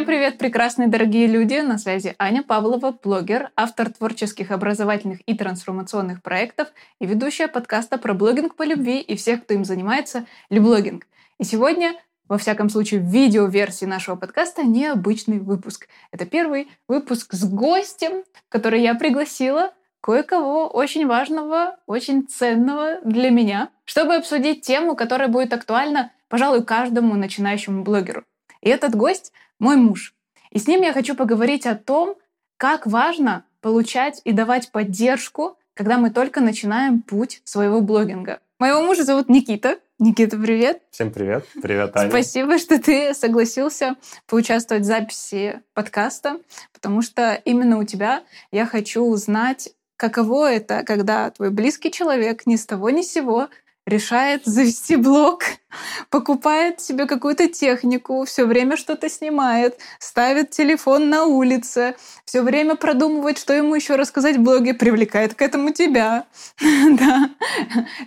Всем привет, прекрасные дорогие люди! На связи Аня Павлова, блогер, автор творческих, образовательных и трансформационных проектов и ведущая подкаста про блогинг по любви и всех, кто им занимается, Люблогинг. И сегодня во всяком случае, в видеоверсии нашего подкаста необычный выпуск. Это первый выпуск с гостем, который я пригласила кое-кого очень важного, очень ценного для меня, чтобы обсудить тему, которая будет актуальна, пожалуй, каждому начинающему блогеру. И этот гость — мой муж. И с ним я хочу поговорить о том, как важно получать и давать поддержку, когда мы только начинаем путь своего блогинга. Моего мужа зовут Никита. Никита, привет. Всем привет. Привет, Аня. Спасибо, что ты согласился поучаствовать в записи подкаста, потому что именно у тебя я хочу узнать, каково это, когда твой близкий человек ни с того ни с сего решает завести блог, покупает себе какую-то технику, все время что-то снимает, ставит телефон на улице, все время продумывает, что ему еще рассказать в блоге, привлекает к этому тебя. да.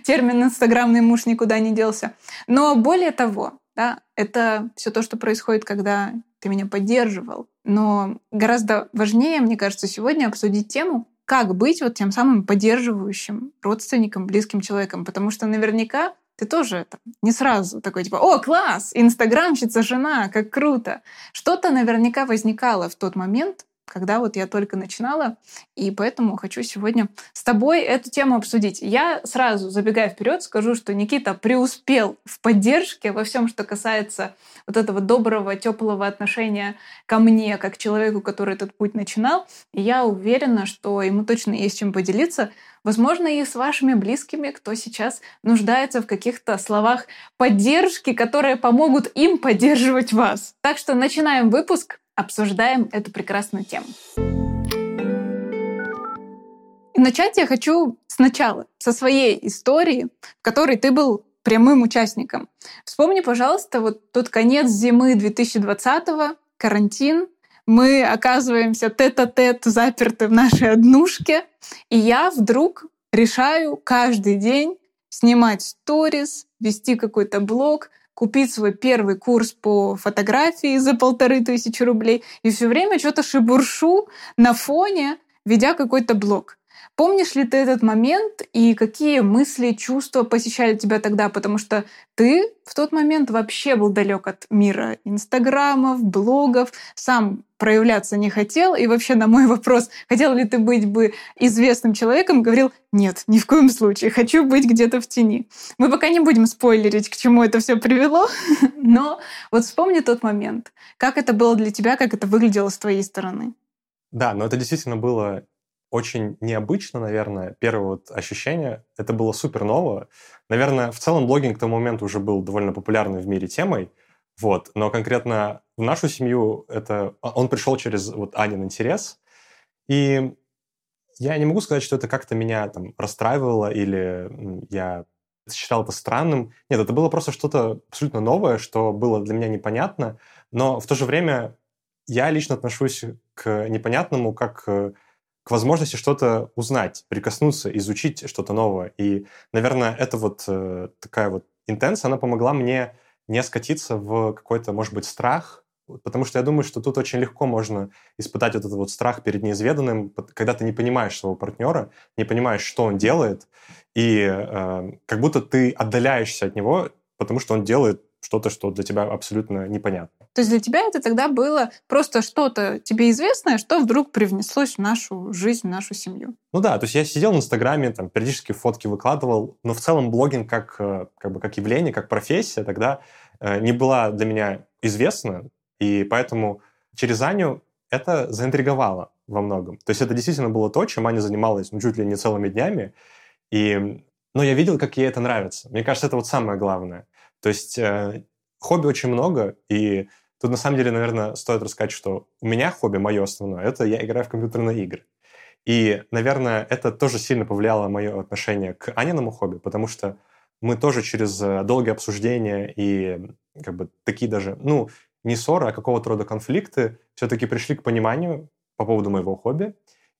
Термин «инстаграмный муж» никуда не делся. Но более того, да, это все то, что происходит, когда ты меня поддерживал. Но гораздо важнее, мне кажется, сегодня обсудить тему, как быть вот тем самым поддерживающим родственником, близким человеком. Потому что наверняка ты тоже это не сразу такой типа, о, класс, инстаграмщица жена, как круто. Что-то наверняка возникало в тот момент, когда вот я только начинала, и поэтому хочу сегодня с тобой эту тему обсудить. Я сразу, забегая вперед, скажу, что Никита преуспел в поддержке во всем, что касается вот этого доброго, теплого отношения ко мне, как человеку, который этот путь начинал. И я уверена, что ему точно есть чем поделиться. Возможно, и с вашими близкими, кто сейчас нуждается в каких-то словах поддержки, которые помогут им поддерживать вас. Так что начинаем выпуск обсуждаем эту прекрасную тему. И начать я хочу сначала, со своей истории, в которой ты был прямым участником. Вспомни, пожалуйста, вот тот конец зимы 2020-го, карантин, мы оказываемся тет-а-тет заперты в нашей однушке, и я вдруг решаю каждый день снимать сторис, вести какой-то блог, купить свой первый курс по фотографии за полторы тысячи рублей и все время что-то шебуршу на фоне, ведя какой-то блог. Помнишь ли ты этот момент и какие мысли, чувства посещали тебя тогда? Потому что ты в тот момент вообще был далек от мира инстаграмов, блогов, сам проявляться не хотел. И вообще на мой вопрос, хотел ли ты быть бы известным человеком, говорил, нет, ни в коем случае, хочу быть где-то в тени. Мы пока не будем спойлерить, к чему это все привело, но вот вспомни тот момент. Как это было для тебя, как это выглядело с твоей стороны? Да, но это действительно было очень необычно, наверное, первое вот ощущение. Это было супер ново. Наверное, в целом блогинг к тому моменту уже был довольно популярной в мире темой. Вот. Но конкретно в нашу семью это а, он пришел через вот Анин интерес. И я не могу сказать, что это как-то меня там расстраивало или я считал это странным. Нет, это было просто что-то абсолютно новое, что было для меня непонятно. Но в то же время я лично отношусь к непонятному как к возможности что-то узнать, прикоснуться, изучить что-то новое. И, наверное, это вот э, такая вот интенция, она помогла мне не скатиться в какой-то, может быть, страх, потому что я думаю, что тут очень легко можно испытать вот этот вот страх перед неизведанным, когда ты не понимаешь своего партнера, не понимаешь, что он делает, и э, как будто ты отдаляешься от него, потому что он делает что-то, что для тебя абсолютно непонятно. То есть для тебя это тогда было просто что-то тебе известное, что вдруг привнеслось в нашу жизнь, в нашу семью. Ну да, то есть я сидел в Инстаграме, там, периодически фотки выкладывал, но в целом блогинг как, э, как, бы, как явление, как профессия тогда э, не была для меня известна, и поэтому через Аню это заинтриговало во многом. То есть это действительно было то, чем Аня занималась ну, чуть ли не целыми днями, и но я видел, как ей это нравится. Мне кажется, это вот самое главное. То есть э, хобби очень много, и тут на самом деле, наверное, стоит рассказать, что у меня хобби, мое основное, это я играю в компьютерные игры. И, наверное, это тоже сильно повлияло мое отношение к Аниному хобби, потому что мы тоже через э, долгие обсуждения и как бы такие даже, ну, не ссоры, а какого-то рода конфликты все-таки пришли к пониманию по поводу моего хобби.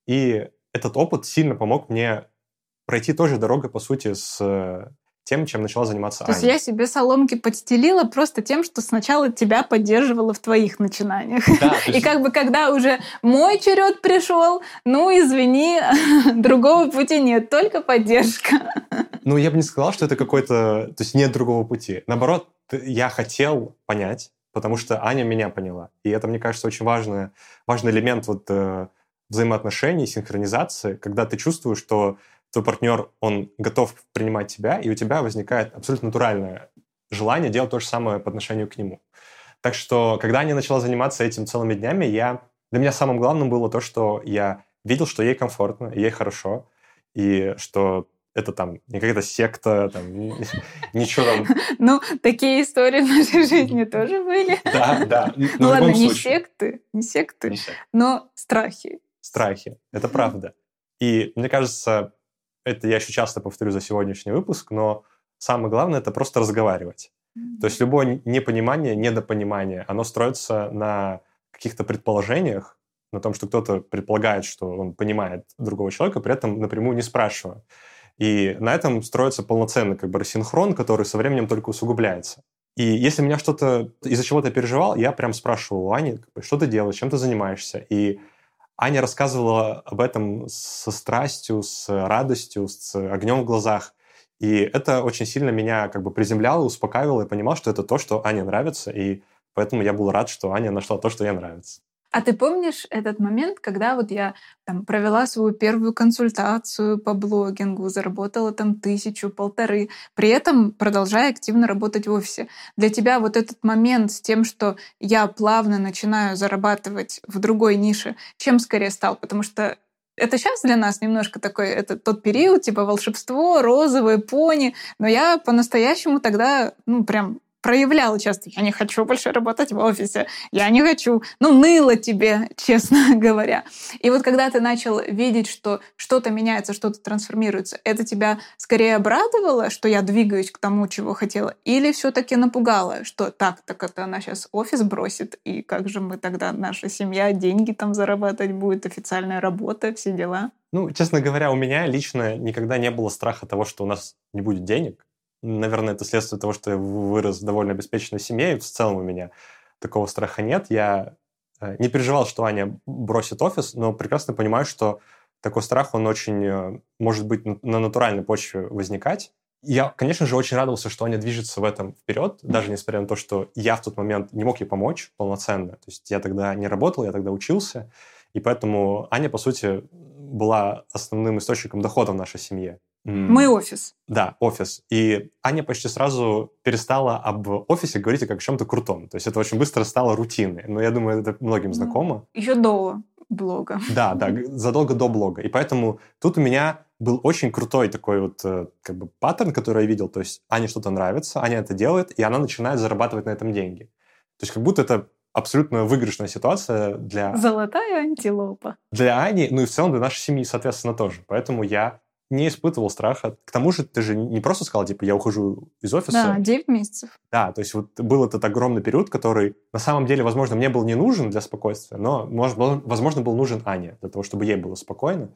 И этот опыт сильно помог мне пройти тоже дорогой, по сути, с тем, чем начала заниматься То Аня. есть я себе соломки подстелила просто тем, что сначала тебя поддерживала в твоих начинаниях. Да, И как бы когда уже мой черед пришел, ну извини, другого пути нет, только поддержка. Ну, я бы не сказал, что это какой-то... То есть нет другого пути. Наоборот, я хотел понять, потому что Аня меня поняла. И это, мне кажется, очень важный, важный элемент вот, э, взаимоотношений, синхронизации, когда ты чувствуешь, что твой партнер, он готов принимать тебя, и у тебя возникает абсолютно натуральное желание делать то же самое по отношению к нему. Так что, когда Аня начала заниматься этим целыми днями, я... для меня самым главным было то, что я видел, что ей комфортно, ей хорошо, и что это там не какая-то секта, там, ничего там. Ну, такие истории в нашей жизни тоже были. Да, да. Ну ладно, не секты, не секты, но страхи. Страхи, это правда. И мне кажется, это я еще часто повторю за сегодняшний выпуск, но самое главное это просто разговаривать. То есть любое непонимание, недопонимание, оно строится на каких-то предположениях, на том, что кто-то предполагает, что он понимает другого человека, при этом напрямую не спрашивая. И на этом строится полноценный как бы рассинхрон, который со временем только усугубляется. И если меня что-то из-за чего-то переживал, я прям спрашивал у Ани, что ты делаешь, чем ты занимаешься. И Аня рассказывала об этом со страстью, с радостью, с огнем в глазах. И это очень сильно меня как бы приземляло, успокаивало и понимал, что это то, что Ане нравится, и поэтому я был рад, что Аня нашла то, что ей нравится. А ты помнишь этот момент, когда вот я там провела свою первую консультацию по блогингу, заработала там тысячу, полторы, при этом продолжая активно работать в офисе. Для тебя вот этот момент с тем, что я плавно начинаю зарабатывать в другой нише, чем скорее стал? Потому что это сейчас для нас немножко такой, это тот период, типа волшебство, розовые пони, но я по-настоящему тогда, ну, прям проявляла часто, я не хочу больше работать в офисе, я не хочу, ну, ныло тебе, честно говоря. И вот когда ты начал видеть, что что-то меняется, что-то трансформируется, это тебя скорее обрадовало, что я двигаюсь к тому, чего хотела, или все таки напугало, что так, так это она сейчас офис бросит, и как же мы тогда, наша семья, деньги там зарабатывать будет, официальная работа, все дела? Ну, честно говоря, у меня лично никогда не было страха того, что у нас не будет денег. Наверное, это следствие того, что я вырос в довольно обеспеченной семье, и в целом у меня такого страха нет. Я э, не переживал, что Аня бросит офис, но прекрасно понимаю, что такой страх, он очень э, может быть на натуральной почве возникать. Я, конечно же, очень радовался, что Аня движется в этом вперед, даже несмотря на то, что я в тот момент не мог ей помочь полноценно. То есть я тогда не работал, я тогда учился, и поэтому Аня, по сути, была основным источником дохода в нашей семье. Мы офис. Да, офис. И Аня почти сразу перестала об офисе говорить как о чем-то крутом. То есть это очень быстро стало рутиной. Но я думаю, это многим ну, знакомо. Еще до блога. Да, да, задолго до блога. И поэтому тут у меня был очень крутой такой вот э, как бы паттерн, который я видел. То есть Ане что-то нравится, Аня это делает, и она начинает зарабатывать на этом деньги. То есть как будто это абсолютно выигрышная ситуация для... Золотая антилопа. Для Ани, ну и в целом для нашей семьи, соответственно, тоже. Поэтому я не испытывал страха. К тому же ты же не просто сказал, типа, я ухожу из офиса. Да, 9 месяцев. Да, то есть вот был этот огромный период, который на самом деле, возможно, мне был не нужен для спокойствия, но, возможно, был нужен Ане, для того, чтобы ей было спокойно.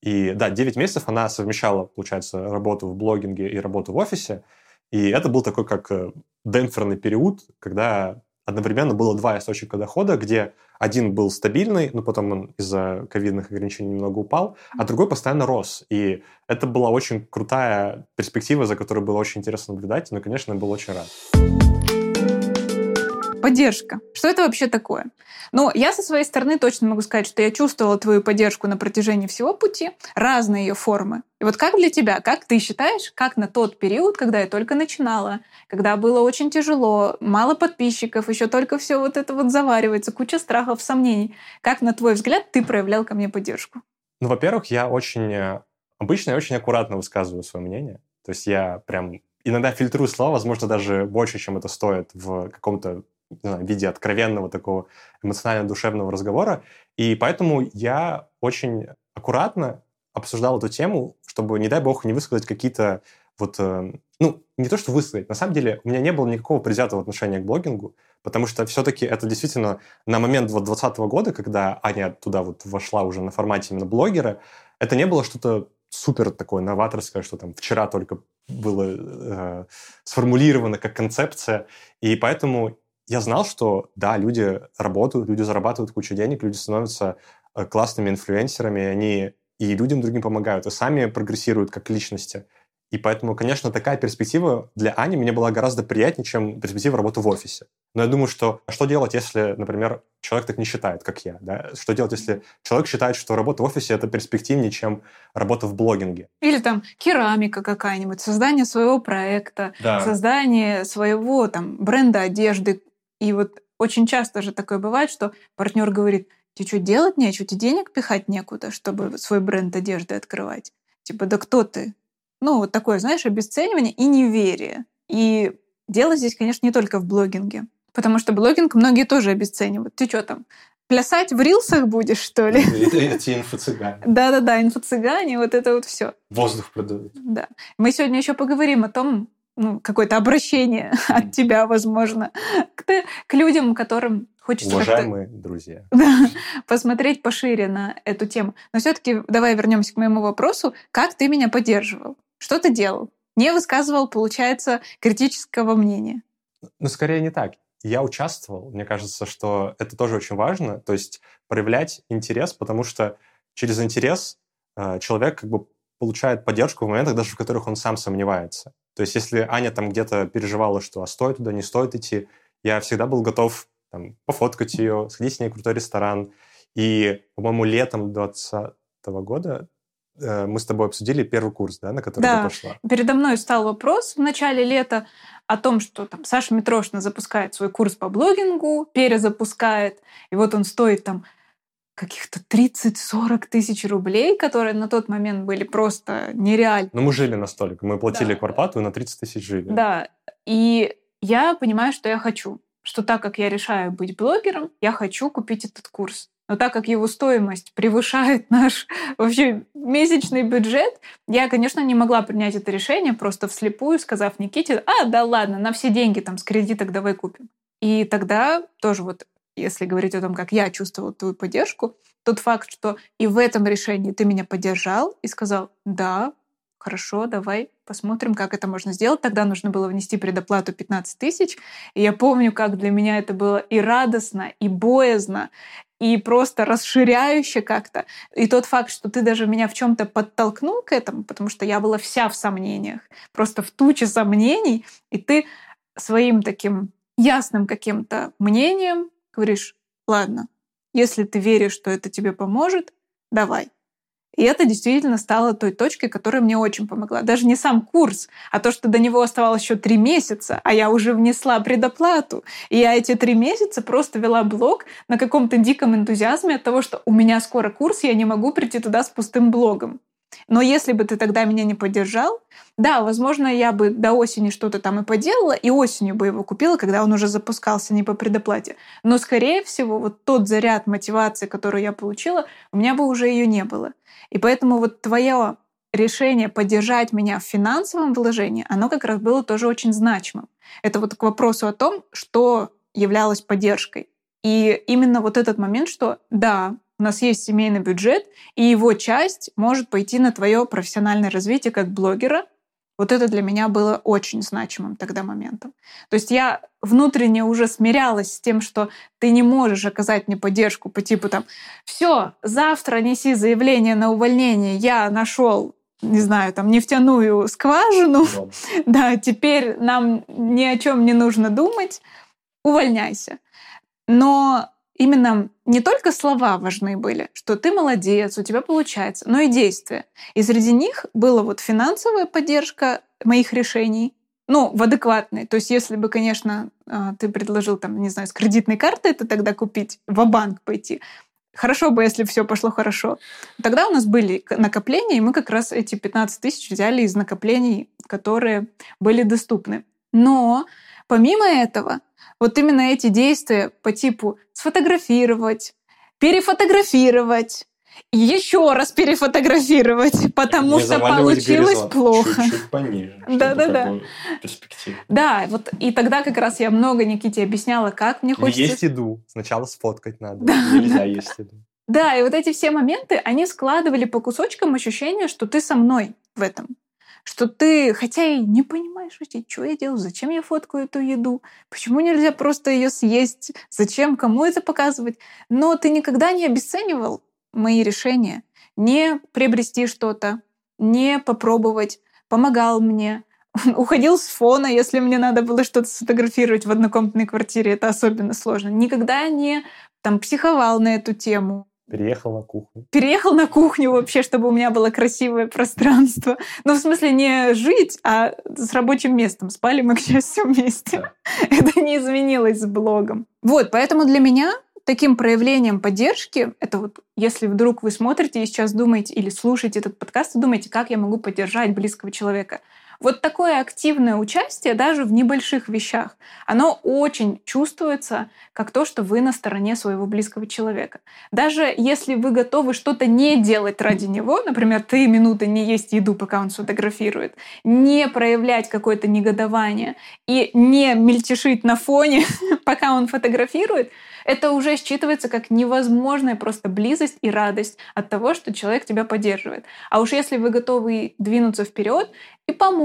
И да, 9 месяцев она совмещала, получается, работу в блогинге и работу в офисе. И это был такой как э, демпферный период, когда одновременно было два источника дохода, где один был стабильный, но потом он из-за ковидных ограничений немного упал, а другой постоянно рос. И это была очень крутая перспектива, за которой было очень интересно наблюдать, но, конечно, я был очень рад. Поддержка. Что это вообще такое? Ну, я со своей стороны точно могу сказать, что я чувствовала твою поддержку на протяжении всего пути, разные ее формы. И вот как для тебя, как ты считаешь, как на тот период, когда я только начинала, когда было очень тяжело, мало подписчиков, еще только все вот это вот заваривается, куча страхов, сомнений, как на твой взгляд ты проявлял ко мне поддержку? Ну, во-первых, я очень э, обычно и очень аккуратно высказываю свое мнение. То есть я прям иногда фильтрую слова, возможно, даже больше, чем это стоит в каком-то знаю, виде откровенного такого эмоционально-душевного разговора. И поэтому я очень аккуратно обсуждал эту тему, чтобы, не дай бог, не высказать какие-то вот, э, ну, не то, что высказать. На самом деле у меня не было никакого предвзятого отношения к блогингу, потому что все-таки это действительно на момент вот 2020 года, когда Аня туда вот вошла уже на формате именно блогера, это не было что-то супер такое новаторское, что там вчера только было э, сформулировано как концепция. И поэтому я знал, что да, люди работают, люди зарабатывают кучу денег, люди становятся э, классными инфлюенсерами, они и людям другим помогают, и сами прогрессируют как личности. И поэтому, конечно, такая перспектива для Ани мне была гораздо приятнее, чем перспектива работы в офисе. Но я думаю, что что делать, если, например, человек так не считает, как я? Да? Что делать, если человек считает, что работа в офисе это перспективнее, чем работа в блогинге? Или там керамика какая-нибудь, создание своего проекта, да. создание своего там бренда одежды. И вот очень часто же такое бывает, что партнер говорит, тебе что делать нечего, тебе денег пихать некуда, чтобы свой бренд одежды открывать. Типа, да кто ты? Ну, вот такое, знаешь, обесценивание и неверие. И дело здесь, конечно, не только в блогинге. Потому что блогинг многие тоже обесценивают. Ты что там, плясать в рилсах будешь, что ли? Эти инфо-цыгане. Да-да-да, инфо-цыгане, вот это вот все. Воздух продают. Да. Мы сегодня еще поговорим о том, ну, какое-то обращение от тебя, возможно, к, к людям, которым хочется Уважаемые друзья. Посмотреть пошире на эту тему. Но все-таки давай вернемся к моему вопросу. Как ты меня поддерживал? Что ты делал? Не высказывал, получается, критического мнения. Ну, скорее не так. Я участвовал. Мне кажется, что это тоже очень важно. То есть проявлять интерес, потому что через интерес э, человек как бы получает поддержку в моментах, даже в которых он сам сомневается. То есть если Аня там где-то переживала, что а стоит туда, не стоит идти, я всегда был готов там, пофоткать ее, сходить с ней в крутой ресторан. И, по-моему, летом 2020 года Э, мы с тобой обсудили первый курс, да, на который да. ты пошла. Передо мной стал вопрос в начале лета о том, что там Саша Митрошина запускает свой курс по блогингу, перезапускает, и вот он стоит там каких-то 30-40 тысяч рублей, которые на тот момент были просто нереальны. Но мы жили настолько. Мы платили да. квартплату и на 30 тысяч жили. Да. И я понимаю, что я хочу. Что так как я решаю быть блогером, я хочу купить этот курс. Но так как его стоимость превышает наш вообще месячный бюджет, я, конечно, не могла принять это решение, просто вслепую сказав Никите, а, да ладно, на все деньги там с кредиток давай купим. И тогда тоже вот, если говорить о том, как я чувствовала твою поддержку, тот факт, что и в этом решении ты меня поддержал и сказал, да, хорошо, давай посмотрим, как это можно сделать. Тогда нужно было внести предоплату 15 тысяч. И я помню, как для меня это было и радостно, и боязно, и просто расширяюще как-то. И тот факт, что ты даже меня в чем-то подтолкнул к этому, потому что я была вся в сомнениях, просто в туче сомнений, и ты своим таким ясным каким-то мнением говоришь, ладно, если ты веришь, что это тебе поможет, давай. И это действительно стало той точкой, которая мне очень помогла. Даже не сам курс, а то, что до него оставалось еще три месяца, а я уже внесла предоплату. И я эти три месяца просто вела блог на каком-то диком энтузиазме от того, что у меня скоро курс, я не могу прийти туда с пустым блогом. Но если бы ты тогда меня не поддержал, да, возможно, я бы до осени что-то там и поделала, и осенью бы его купила, когда он уже запускался не по предоплате. Но, скорее всего, вот тот заряд мотивации, который я получила, у меня бы уже ее не было. И поэтому вот твое решение поддержать меня в финансовом вложении, оно как раз было тоже очень значимым. Это вот к вопросу о том, что являлось поддержкой. И именно вот этот момент, что да, у нас есть семейный бюджет, и его часть может пойти на твое профессиональное развитие как блогера. Вот это для меня было очень значимым тогда моментом. То есть я внутренне уже смирялась с тем, что ты не можешь оказать мне поддержку по типу там «Все, завтра неси заявление на увольнение, я нашел не знаю, там, нефтяную скважину, да, теперь нам ни о чем не нужно думать, увольняйся. Но именно не только слова важны были, что ты молодец, у тебя получается, но и действия. И среди них была вот финансовая поддержка моих решений, ну, в адекватной. То есть, если бы, конечно, а, ты предложил, там, не знаю, с кредитной карты это тогда купить, в банк пойти, Хорошо бы, если все пошло хорошо. Тогда у нас были накопления, и мы как раз эти 15 тысяч взяли из накоплений, которые были доступны. Но помимо этого, вот именно эти действия по типу сфотографировать, перефотографировать, еще раз перефотографировать, потому Не что получилось плохо. Чуть-чуть пониже. Да, да, да. Да, вот и тогда как раз я много Никите объясняла, как мне хочется. Есть еду, сначала сфоткать надо. Да, Нельзя да. есть еду. Да, и вот эти все моменты, они складывали по кусочкам ощущение, что ты со мной в этом. Что ты, хотя и не понимаешь вообще, что я делаю, зачем я фоткаю эту еду, почему нельзя просто ее съесть, зачем, кому это показывать. Но ты никогда не обесценивал мои решения. Не приобрести что-то, не попробовать, помогал мне, уходил с фона, если мне надо было что-то сфотографировать в однокомнатной квартире, это особенно сложно. Никогда не там психовал на эту тему. Переехал на кухню. Переехал на кухню вообще, чтобы у меня было красивое пространство. Ну, в смысле, не жить, а с рабочим местом. Спали мы, к счастью, вместе. Это не изменилось с блогом. Вот, поэтому для меня таким проявлением поддержки, это вот если вдруг вы смотрите и сейчас думаете или слушаете этот подкаст и думаете, как я могу поддержать близкого человека – вот такое активное участие даже в небольших вещах, оно очень чувствуется как то, что вы на стороне своего близкого человека. Даже если вы готовы что-то не делать ради него, например, три минуты не есть еду, пока он сфотографирует, не проявлять какое-то негодование и не мельтешить на фоне, пока он фотографирует, это уже считывается как невозможная просто близость и радость от того, что человек тебя поддерживает. А уж если вы готовы двинуться вперед и помочь,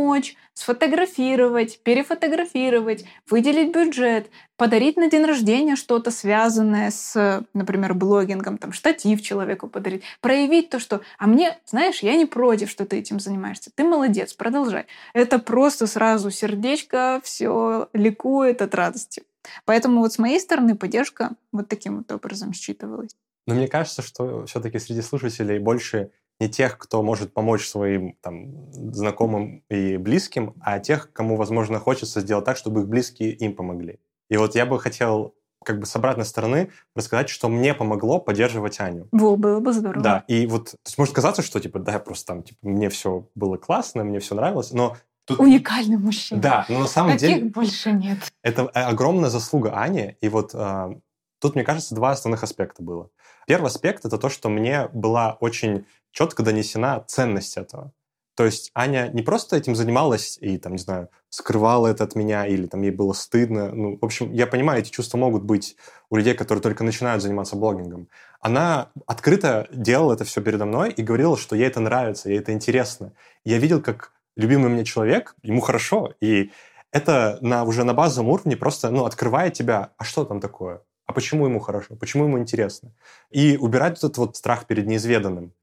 сфотографировать, перефотографировать, выделить бюджет, подарить на день рождения что-то связанное с, например, блогингом, там, штатив человеку подарить, проявить то, что «а мне, знаешь, я не против, что ты этим занимаешься, ты молодец, продолжай». Это просто сразу сердечко все ликует от радости. Поэтому вот с моей стороны поддержка вот таким вот образом считывалась. Но мне кажется, что все-таки среди слушателей больше не тех, кто может помочь своим там, знакомым и близким, а тех, кому, возможно, хочется сделать так, чтобы их близкие им помогли. И вот я бы хотел как бы с обратной стороны рассказать, что мне помогло поддерживать Аню. Во, было бы здорово. Да, и вот может казаться, что типа, да, просто там, типа, мне все было классно, мне все нравилось, но Тут... Уникальный мужчина. Да, но на самом Таких деле... больше нет. Это огромная заслуга Ани. И вот э, тут, мне кажется, два основных аспекта было. Первый аспект — это то, что мне была очень четко донесена ценность этого. То есть Аня не просто этим занималась и, там, не знаю, скрывала это от меня или там ей было стыдно. Ну, в общем, я понимаю, эти чувства могут быть у людей, которые только начинают заниматься блогингом. Она открыто делала это все передо мной и говорила, что ей это нравится, ей это интересно. я видел, как любимый мне человек, ему хорошо, и это на, уже на базовом уровне просто ну, открывает тебя, а что там такое? А почему ему хорошо? Почему ему интересно? И убирать этот вот страх перед неизведанным.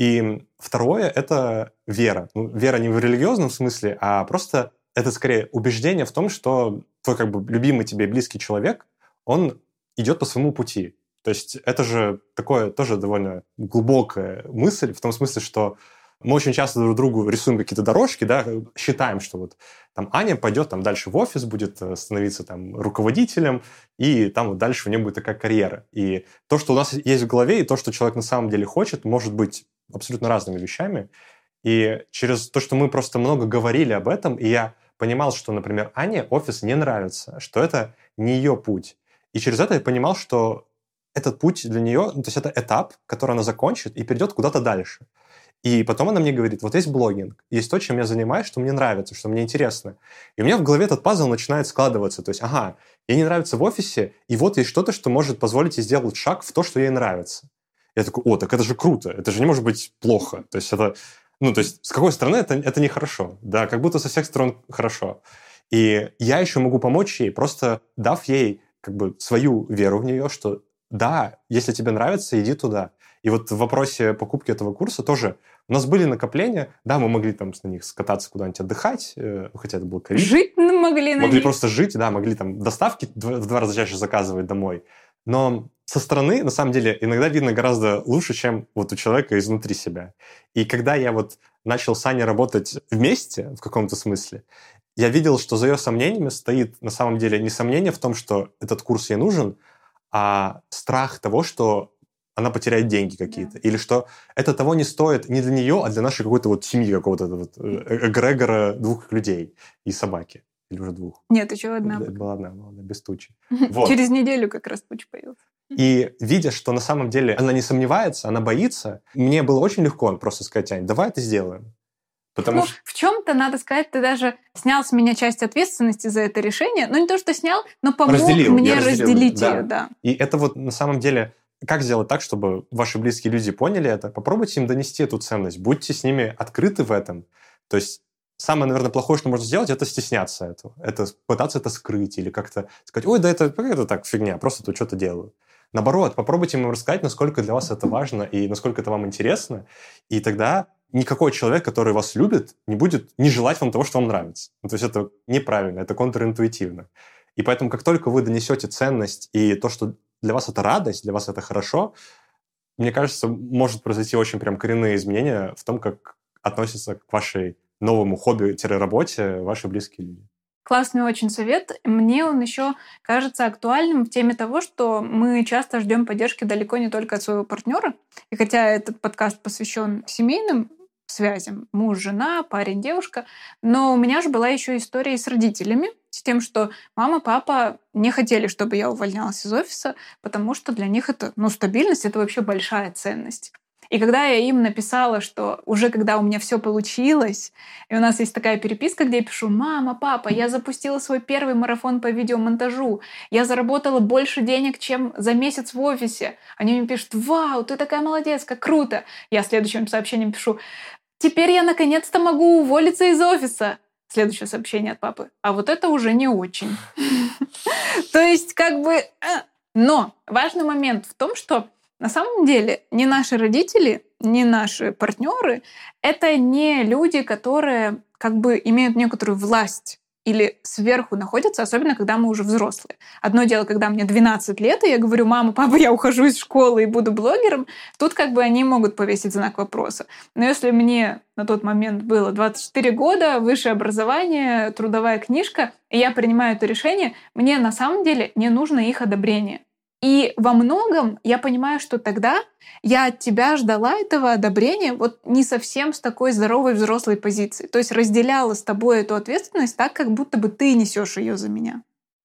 И второе — это вера. Ну, вера не в религиозном смысле, а просто это скорее убеждение в том, что твой как бы любимый тебе близкий человек, он идет по своему пути. То есть это же такое тоже довольно глубокая мысль в том смысле, что мы очень часто друг другу рисуем какие-то дорожки, да, считаем, что вот там Аня пойдет там дальше в офис, будет э, становиться там руководителем, и там вот дальше у нее будет такая карьера. И то, что у нас есть в голове, и то, что человек на самом деле хочет, может быть абсолютно разными вещами. И через то, что мы просто много говорили об этом, и я понимал, что, например, Ане офис не нравится, что это не ее путь. И через это я понимал, что этот путь для нее, ну, то есть это этап, который она закончит и перейдет куда-то дальше. И потом она мне говорит, вот есть блогинг, есть то, чем я занимаюсь, что мне нравится, что мне интересно. И у меня в голове этот пазл начинает складываться. То есть, ага, ей не нравится в офисе, и вот есть что-то, что может позволить ей сделать шаг в то, что ей нравится. Я такой, о, так это же круто, это же не может быть плохо. То есть это, ну, то есть с какой стороны это, это нехорошо? Да, как будто со всех сторон хорошо. И я еще могу помочь ей, просто дав ей как бы свою веру в нее, что да, если тебе нравится, иди туда. И вот в вопросе покупки этого курса тоже у нас были накопления, да, мы могли там на них скататься куда-нибудь отдыхать, э, хотя это был ковид. Жить могли на Могли них. просто жить, да, могли там доставки в два раза чаще заказывать домой. Но со стороны, на самом деле, иногда видно гораздо лучше, чем вот у человека изнутри себя. И когда я вот начал с Аней работать вместе в каком-то смысле, я видел, что за ее сомнениями стоит на самом деле не сомнение в том, что этот курс ей нужен, а страх того, что она потеряет деньги какие-то. Да. Или что это того не стоит не для нее, а для нашей какой-то вот семьи, какого-то вот э, эгрегора двух людей и собаки. Или уже двух. Нет, еще одна. Была одна, была одна, без тучи. Вот. Через неделю как раз туча появился. И видя, что на самом деле она не сомневается, она боится, мне было очень легко просто сказать, Ань, давай это сделаем. Потому ну, что... в чем-то, надо сказать, ты даже снял с меня часть ответственности за это решение. Ну, не то, что снял, но помог разделил, мне разделить да. ее, да. И это вот на самом деле как сделать так, чтобы ваши близкие люди поняли это? Попробуйте им донести эту ценность. Будьте с ними открыты в этом. То есть самое, наверное, плохое, что можно сделать, это стесняться этого. Это пытаться это скрыть или как-то сказать, ой, да это, это так фигня, просто тут что-то делаю. Наоборот, попробуйте им рассказать, насколько для вас это важно и насколько это вам интересно. И тогда никакой человек, который вас любит, не будет не желать вам того, что вам нравится. Ну, то есть это неправильно, это контринтуитивно. И поэтому, как только вы донесете ценность и то, что для вас это радость, для вас это хорошо, мне кажется, может произойти очень прям коренные изменения в том, как относятся к вашей новому хобби-работе ваши близкие люди. Классный очень совет. Мне он еще кажется актуальным в теме того, что мы часто ждем поддержки далеко не только от своего партнера. И хотя этот подкаст посвящен семейным связям, муж, жена, парень, девушка, но у меня же была еще история с родителями, с тем, что мама, папа не хотели, чтобы я увольнялась из офиса, потому что для них это, ну, стабильность — это вообще большая ценность. И когда я им написала, что уже когда у меня все получилось, и у нас есть такая переписка, где я пишу, мама, папа, я запустила свой первый марафон по видеомонтажу, я заработала больше денег, чем за месяц в офисе. Они мне пишут, вау, ты такая молодец, как круто. Я следующим сообщением пишу, теперь я наконец-то могу уволиться из офиса. Следующее сообщение от папы. А вот это уже не очень. То есть как бы... Э, но важный момент в том, что на самом деле ни наши родители, ни наши партнеры — это не люди, которые как бы имеют некоторую власть или сверху находятся, особенно когда мы уже взрослые. Одно дело, когда мне 12 лет, и я говорю, мама, папа, я ухожу из школы и буду блогером, тут как бы они могут повесить знак вопроса. Но если мне на тот момент было 24 года, высшее образование, трудовая книжка, и я принимаю это решение, мне на самом деле не нужно их одобрение. И во многом я понимаю, что тогда я от тебя ждала этого одобрения вот не совсем с такой здоровой взрослой позиции. То есть разделяла с тобой эту ответственность так, как будто бы ты несешь ее за меня.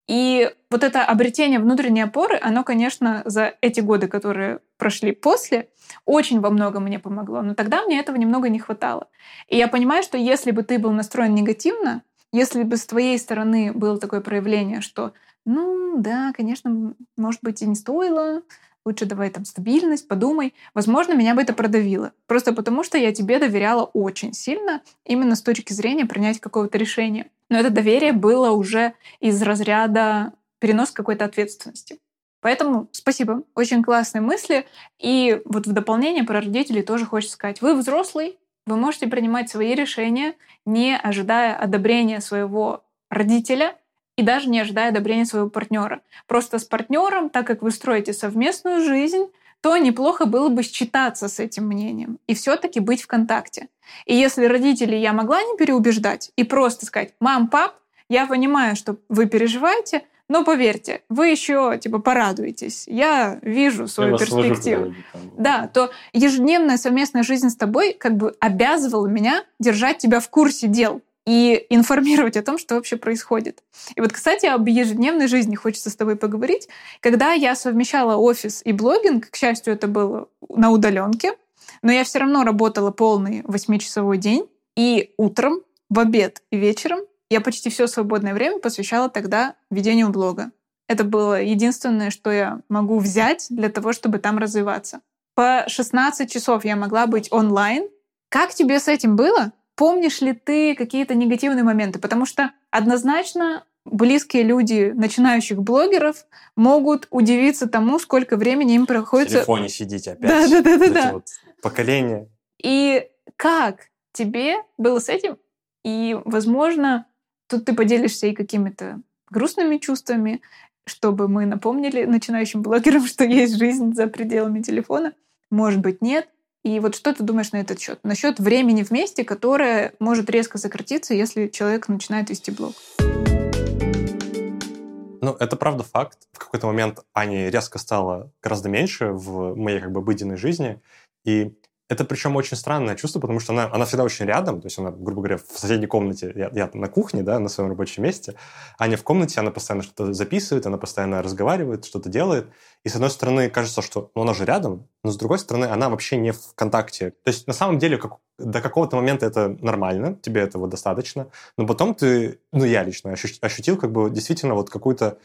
И вот это обретение внутренней опоры, оно, конечно, за эти годы, которые прошли после, очень во многом мне помогло. Но тогда мне этого немного не хватало. И я понимаю, что если бы ты был настроен негативно, если бы с твоей стороны было такое проявление, что ну да, конечно, может быть, и не стоило. Лучше давай там стабильность, подумай. Возможно, меня бы это продавило. Просто потому, что я тебе доверяла очень сильно, именно с точки зрения принять какого-то решения. Но это доверие было уже из разряда перенос какой-то ответственности. Поэтому спасибо, очень классные мысли. И вот в дополнение про родителей тоже хочется сказать. Вы взрослый, вы можете принимать свои решения, не ожидая одобрения своего родителя, и даже не ожидая одобрения своего партнера. Просто с партнером, так как вы строите совместную жизнь, то неплохо было бы считаться с этим мнением и все-таки быть в контакте. И если родителей я могла не переубеждать и просто сказать, мам, пап, я понимаю, что вы переживаете, но поверьте, вы еще типа порадуетесь. Я вижу свою я перспективу. Да, то ежедневная совместная жизнь с тобой как бы обязывала меня держать тебя в курсе дел и информировать о том, что вообще происходит. И вот, кстати, об ежедневной жизни хочется с тобой поговорить. Когда я совмещала офис и блогинг, к счастью, это было на удаленке, но я все равно работала полный восьмичасовой день, и утром, в обед и вечером я почти все свободное время посвящала тогда ведению блога. Это было единственное, что я могу взять для того, чтобы там развиваться. По 16 часов я могла быть онлайн. Как тебе с этим было? Помнишь ли ты какие-то негативные моменты? Потому что однозначно близкие люди начинающих блогеров могут удивиться тому, сколько времени им приходится... В телефоне сидеть опять. Да, да, да, да. да. Вот поколение. И как тебе было с этим? И, возможно, тут ты поделишься и какими-то грустными чувствами, чтобы мы напомнили начинающим блогерам, что есть жизнь за пределами телефона. Может быть, нет. И вот что ты думаешь на этот счет? Насчет времени вместе, которое может резко сократиться, если человек начинает вести блог. Ну, это правда факт. В какой-то момент Ани резко стало гораздо меньше в моей как бы обыденной жизни. И это причем очень странное чувство, потому что она, она всегда очень рядом, то есть она, грубо говоря, в соседней комнате, я, я на кухне, да, на своем рабочем месте, Аня в комнате, она постоянно что-то записывает, она постоянно разговаривает, что-то делает, и с одной стороны кажется, что ну, она же рядом, но с другой стороны она вообще не в контакте. То есть на самом деле как, до какого-то момента это нормально, тебе этого достаточно, но потом ты, ну я лично ощутил как бы действительно вот какую-то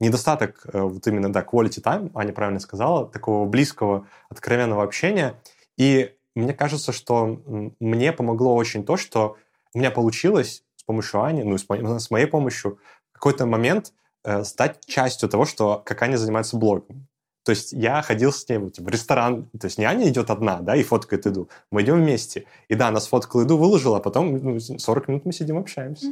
недостаток э, вот именно, да, quality time, Аня правильно сказала, такого близкого, откровенного общения. И мне кажется, что мне помогло очень то, что у меня получилось с помощью Ани, ну, с моей, помощью, в какой-то момент э, стать частью того, что как Аня занимается блогом. То есть я ходил с ней вот, в ресторан, то есть не Аня идет одна, да, и фоткает еду, мы идем вместе. И да, она сфоткала еду, выложила, а потом ну, 40 минут мы сидим, общаемся.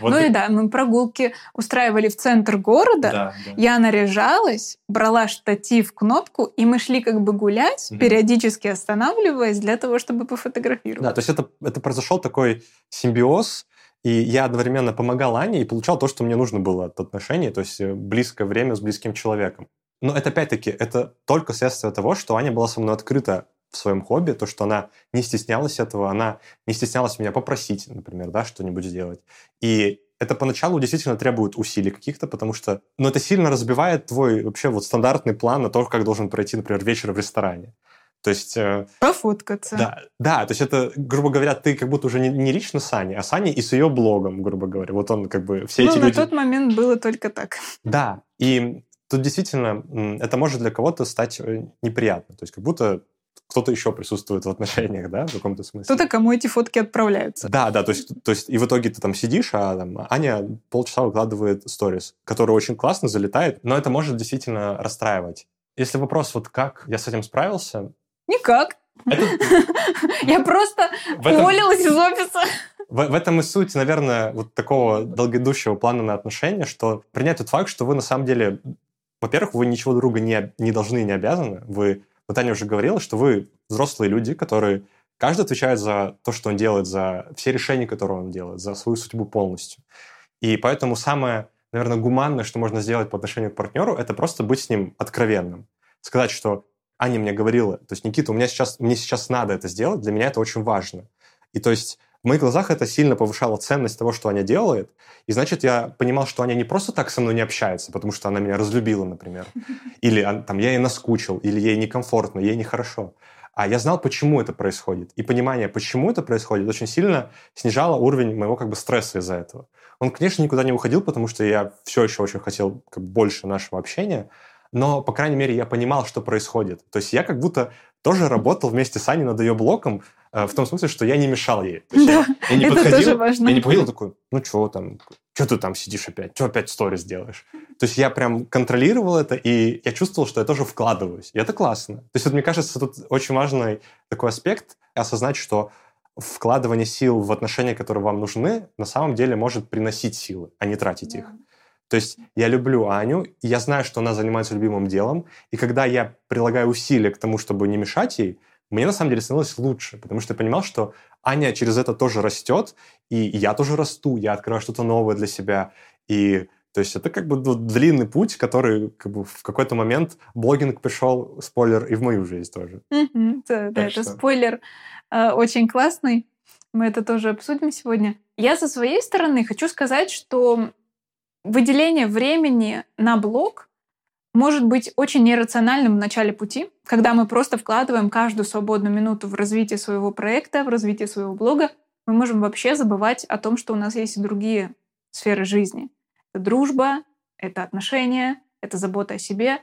Вот ну и... и да, мы прогулки устраивали в центр города, да, да. я наряжалась, брала штатив, кнопку, и мы шли как бы гулять, угу. периодически останавливаясь для того, чтобы пофотографировать. Да, то есть это, это произошел такой симбиоз, и я одновременно помогал Ане и получал то, что мне нужно было от отношений, то есть э, близкое время с близким человеком. Но это опять-таки, это только следствие того, что Аня была со мной открыта в своем хобби, то, что она не стеснялась этого, она не стеснялась меня попросить, например, да, что-нибудь сделать. И это поначалу действительно требует усилий каких-то, потому что, ну, это сильно разбивает твой вообще вот стандартный план на то, как должен пройти, например, вечер в ресторане. То есть... Э, Пофоткаться. Да, да, то есть это, грубо говоря, ты как будто уже не, не лично с Аней, а с Аней и с ее блогом, грубо говоря. Вот он как бы все ну, эти на люди... тот момент было только так. Да, и тут действительно это может для кого-то стать э, неприятно. То есть как будто кто-то еще присутствует в отношениях, да, в каком-то смысле. Кто-то, кому эти фотки отправляются. Да, да, то есть, то есть и в итоге ты там сидишь, а там, Аня полчаса выкладывает сторис, который очень классно залетает, но это может действительно расстраивать. Если вопрос, вот как я с этим справился? Никак. Я просто уволилась из офиса. В, в этом и суть, наверное, вот такого долгоидущего плана на отношения, что принять тот факт, что вы на самом деле во-первых, вы ничего друга не, не должны не обязаны. Вы, вот Таня уже говорила, что вы взрослые люди, которые каждый отвечает за то, что он делает, за все решения, которые он делает, за свою судьбу полностью. И поэтому самое, наверное, гуманное, что можно сделать по отношению к партнеру, это просто быть с ним откровенным. Сказать, что Аня мне говорила, то есть, Никита, у меня сейчас, мне сейчас надо это сделать, для меня это очень важно. И то есть в моих глазах это сильно повышало ценность того, что Аня делает. И значит, я понимал, что Аня не просто так со мной не общается, потому что она меня разлюбила, например. Или там, я ей наскучил, или ей некомфортно, ей нехорошо. А я знал, почему это происходит. И понимание, почему это происходит, очень сильно снижало уровень моего как бы стресса из-за этого. Он, конечно, никуда не уходил, потому что я все еще очень хотел как больше нашего общения, но, по крайней мере, я понимал, что происходит. То есть я как будто тоже работал вместе с Аней над ее блоком, э, в том смысле, что я не мешал ей. да, я, я не это подходил, тоже важно. Я не походил такой, ну что там, что ты там сидишь опять, что опять сторис делаешь? То есть я прям контролировал это, и я чувствовал, что я тоже вкладываюсь. И это классно. То есть вот мне кажется, тут очень важный такой аспект осознать, что вкладывание сил в отношения, которые вам нужны, на самом деле может приносить силы, а не тратить да. их. То есть я люблю Аню, я знаю, что она занимается любимым делом, и когда я прилагаю усилия к тому, чтобы не мешать ей, мне на самом деле становилось лучше, потому что я понимал, что Аня через это тоже растет, и я тоже расту, я открываю что-то новое для себя, и то есть это как бы длинный путь, который как бы в какой-то момент блогинг пришел, спойлер, и в мою жизнь тоже. Mm-hmm, да, да это спойлер э, очень классный. Мы это тоже обсудим сегодня. Я со своей стороны хочу сказать, что выделение времени на блог может быть очень нерациональным в начале пути, когда мы просто вкладываем каждую свободную минуту в развитие своего проекта, в развитие своего блога, мы можем вообще забывать о том, что у нас есть и другие сферы жизни. Это дружба, это отношения, это забота о себе.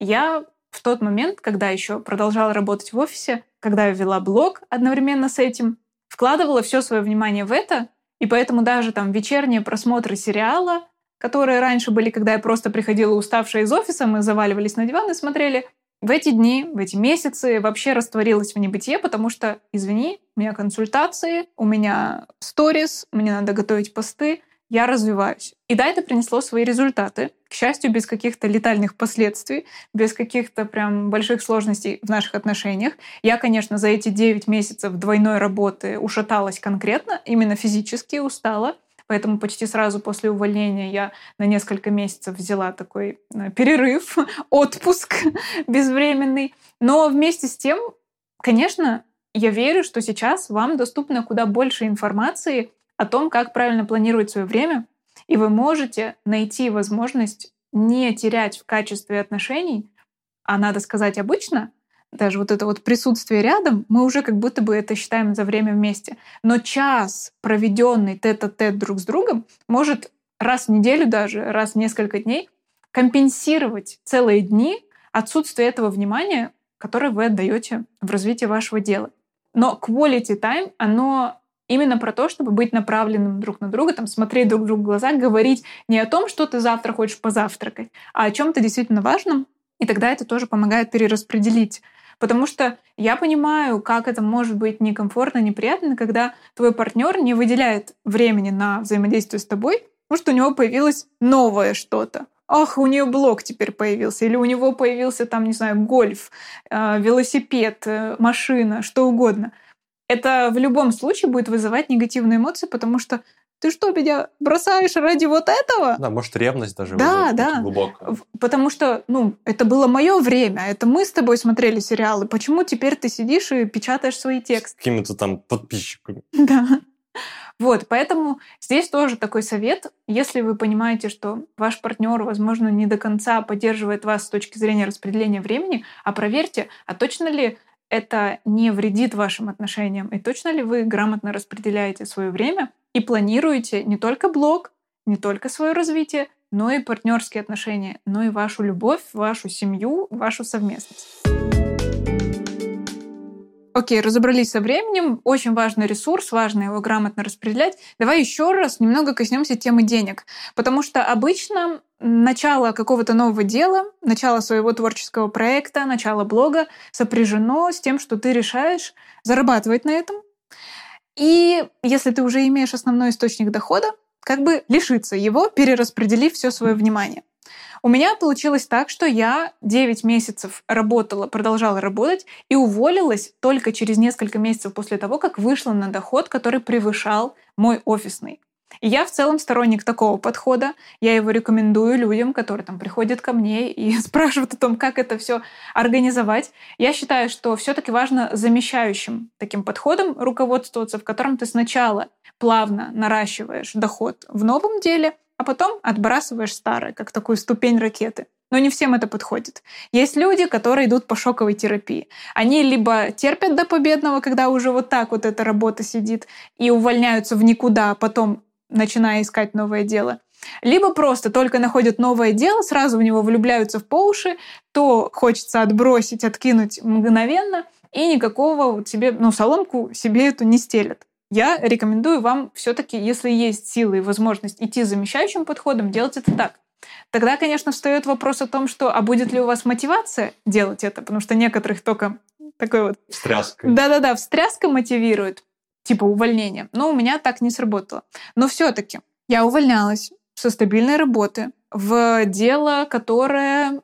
Я в тот момент, когда еще продолжала работать в офисе, когда я вела блог одновременно с этим, вкладывала все свое внимание в это, и поэтому даже там вечерние просмотры сериала которые раньше были, когда я просто приходила уставшая из офиса, мы заваливались на диван и смотрели. В эти дни, в эти месяцы вообще растворилась в небытие, потому что, извини, у меня консультации, у меня сторис, мне надо готовить посты, я развиваюсь. И да, это принесло свои результаты. К счастью, без каких-то летальных последствий, без каких-то прям больших сложностей в наших отношениях. Я, конечно, за эти 9 месяцев двойной работы ушаталась конкретно, именно физически устала. Поэтому почти сразу после увольнения я на несколько месяцев взяла такой э, перерыв, отпуск безвременный. Но вместе с тем, конечно, я верю, что сейчас вам доступно куда больше информации о том, как правильно планировать свое время, и вы можете найти возможность не терять в качестве отношений, а надо сказать обычно, даже вот это вот присутствие рядом, мы уже как будто бы это считаем за время вместе. Но час, проведенный тет-а-тет друг с другом, может раз в неделю даже, раз в несколько дней компенсировать целые дни отсутствие этого внимания, которое вы отдаете в развитии вашего дела. Но quality time, оно именно про то, чтобы быть направленным друг на друга, там, смотреть друг другу в глаза, говорить не о том, что ты завтра хочешь позавтракать, а о чем-то действительно важном, и тогда это тоже помогает перераспределить. Потому что я понимаю, как это может быть некомфортно, неприятно, когда твой партнер не выделяет времени на взаимодействие с тобой, потому что у него появилось новое что-то. Ах, у нее блог теперь появился, или у него появился там, не знаю, гольф, э, велосипед, э, машина, что угодно – это в любом случае будет вызывать негативные эмоции, потому что ты что, меня бросаешь ради вот этого? Да, может, ревность даже да, да. глубоко. Потому что, ну, это было мое время, это мы с тобой смотрели сериалы. Почему теперь ты сидишь и печатаешь свои тексты? С какими-то там подписчиками. Да. Вот, поэтому здесь тоже такой совет. Если вы понимаете, что ваш партнер, возможно, не до конца поддерживает вас с точки зрения распределения времени, а проверьте, а точно ли это не вредит вашим отношениям? И точно ли вы грамотно распределяете свое время и планируете не только блог, не только свое развитие, но и партнерские отношения, но и вашу любовь, вашу семью, вашу совместность? Окей, разобрались со временем. Очень важный ресурс, важно его грамотно распределять. Давай еще раз немного коснемся темы денег. Потому что обычно начало какого-то нового дела, начало своего творческого проекта, начало блога сопряжено с тем, что ты решаешь зарабатывать на этом. И если ты уже имеешь основной источник дохода, как бы лишиться его, перераспределив все свое внимание. У меня получилось так, что я 9 месяцев работала, продолжала работать и уволилась только через несколько месяцев после того, как вышла на доход, который превышал мой офисный. И я в целом сторонник такого подхода. Я его рекомендую людям, которые там приходят ко мне и спрашивают о том, как это все организовать. Я считаю, что все-таки важно замещающим таким подходом руководствоваться, в котором ты сначала плавно наращиваешь доход в новом деле, а потом отбрасываешь старое, как такую ступень ракеты. Но не всем это подходит. Есть люди, которые идут по шоковой терапии. Они либо терпят до победного, когда уже вот так вот эта работа сидит, и увольняются в никуда, а потом начиная искать новое дело. Либо просто только находят новое дело, сразу в него влюбляются в по уши, то хочется отбросить, откинуть мгновенно, и никакого вот себе, ну, соломку себе эту не стелят. Я рекомендую вам все-таки, если есть силы и возможность идти замещающим подходом, делать это так. Тогда, конечно, встает вопрос о том, что а будет ли у вас мотивация делать это, потому что некоторых только такой вот... Встряска. Да-да-да, встряска мотивирует, типа увольнение. Но у меня так не сработало. Но все таки я увольнялась со стабильной работы в дело, которое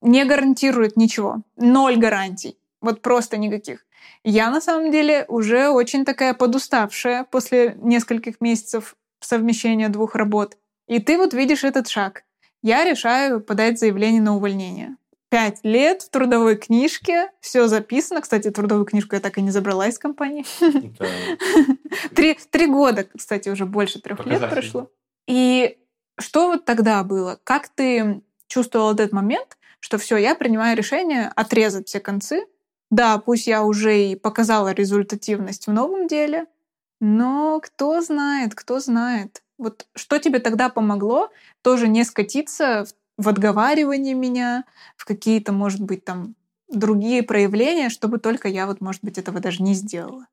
не гарантирует ничего. Ноль гарантий. Вот просто никаких. Я на самом деле уже очень такая подуставшая после нескольких месяцев совмещения двух работ. И ты вот видишь этот шаг. Я решаю подать заявление на увольнение. Пять лет в трудовой книжке, все записано. Кстати, трудовую книжку я так и не забрала из компании. Три, три года, кстати, уже больше трех лет прошло. И что вот тогда было? Как ты чувствовал этот момент, что все, я принимаю решение отрезать все концы, да, пусть я уже и показала результативность в новом деле, но кто знает, кто знает. Вот что тебе тогда помогло тоже не скатиться в, в отговаривание меня, в какие-то, может быть, там другие проявления, чтобы только я вот, может быть, этого даже не сделала?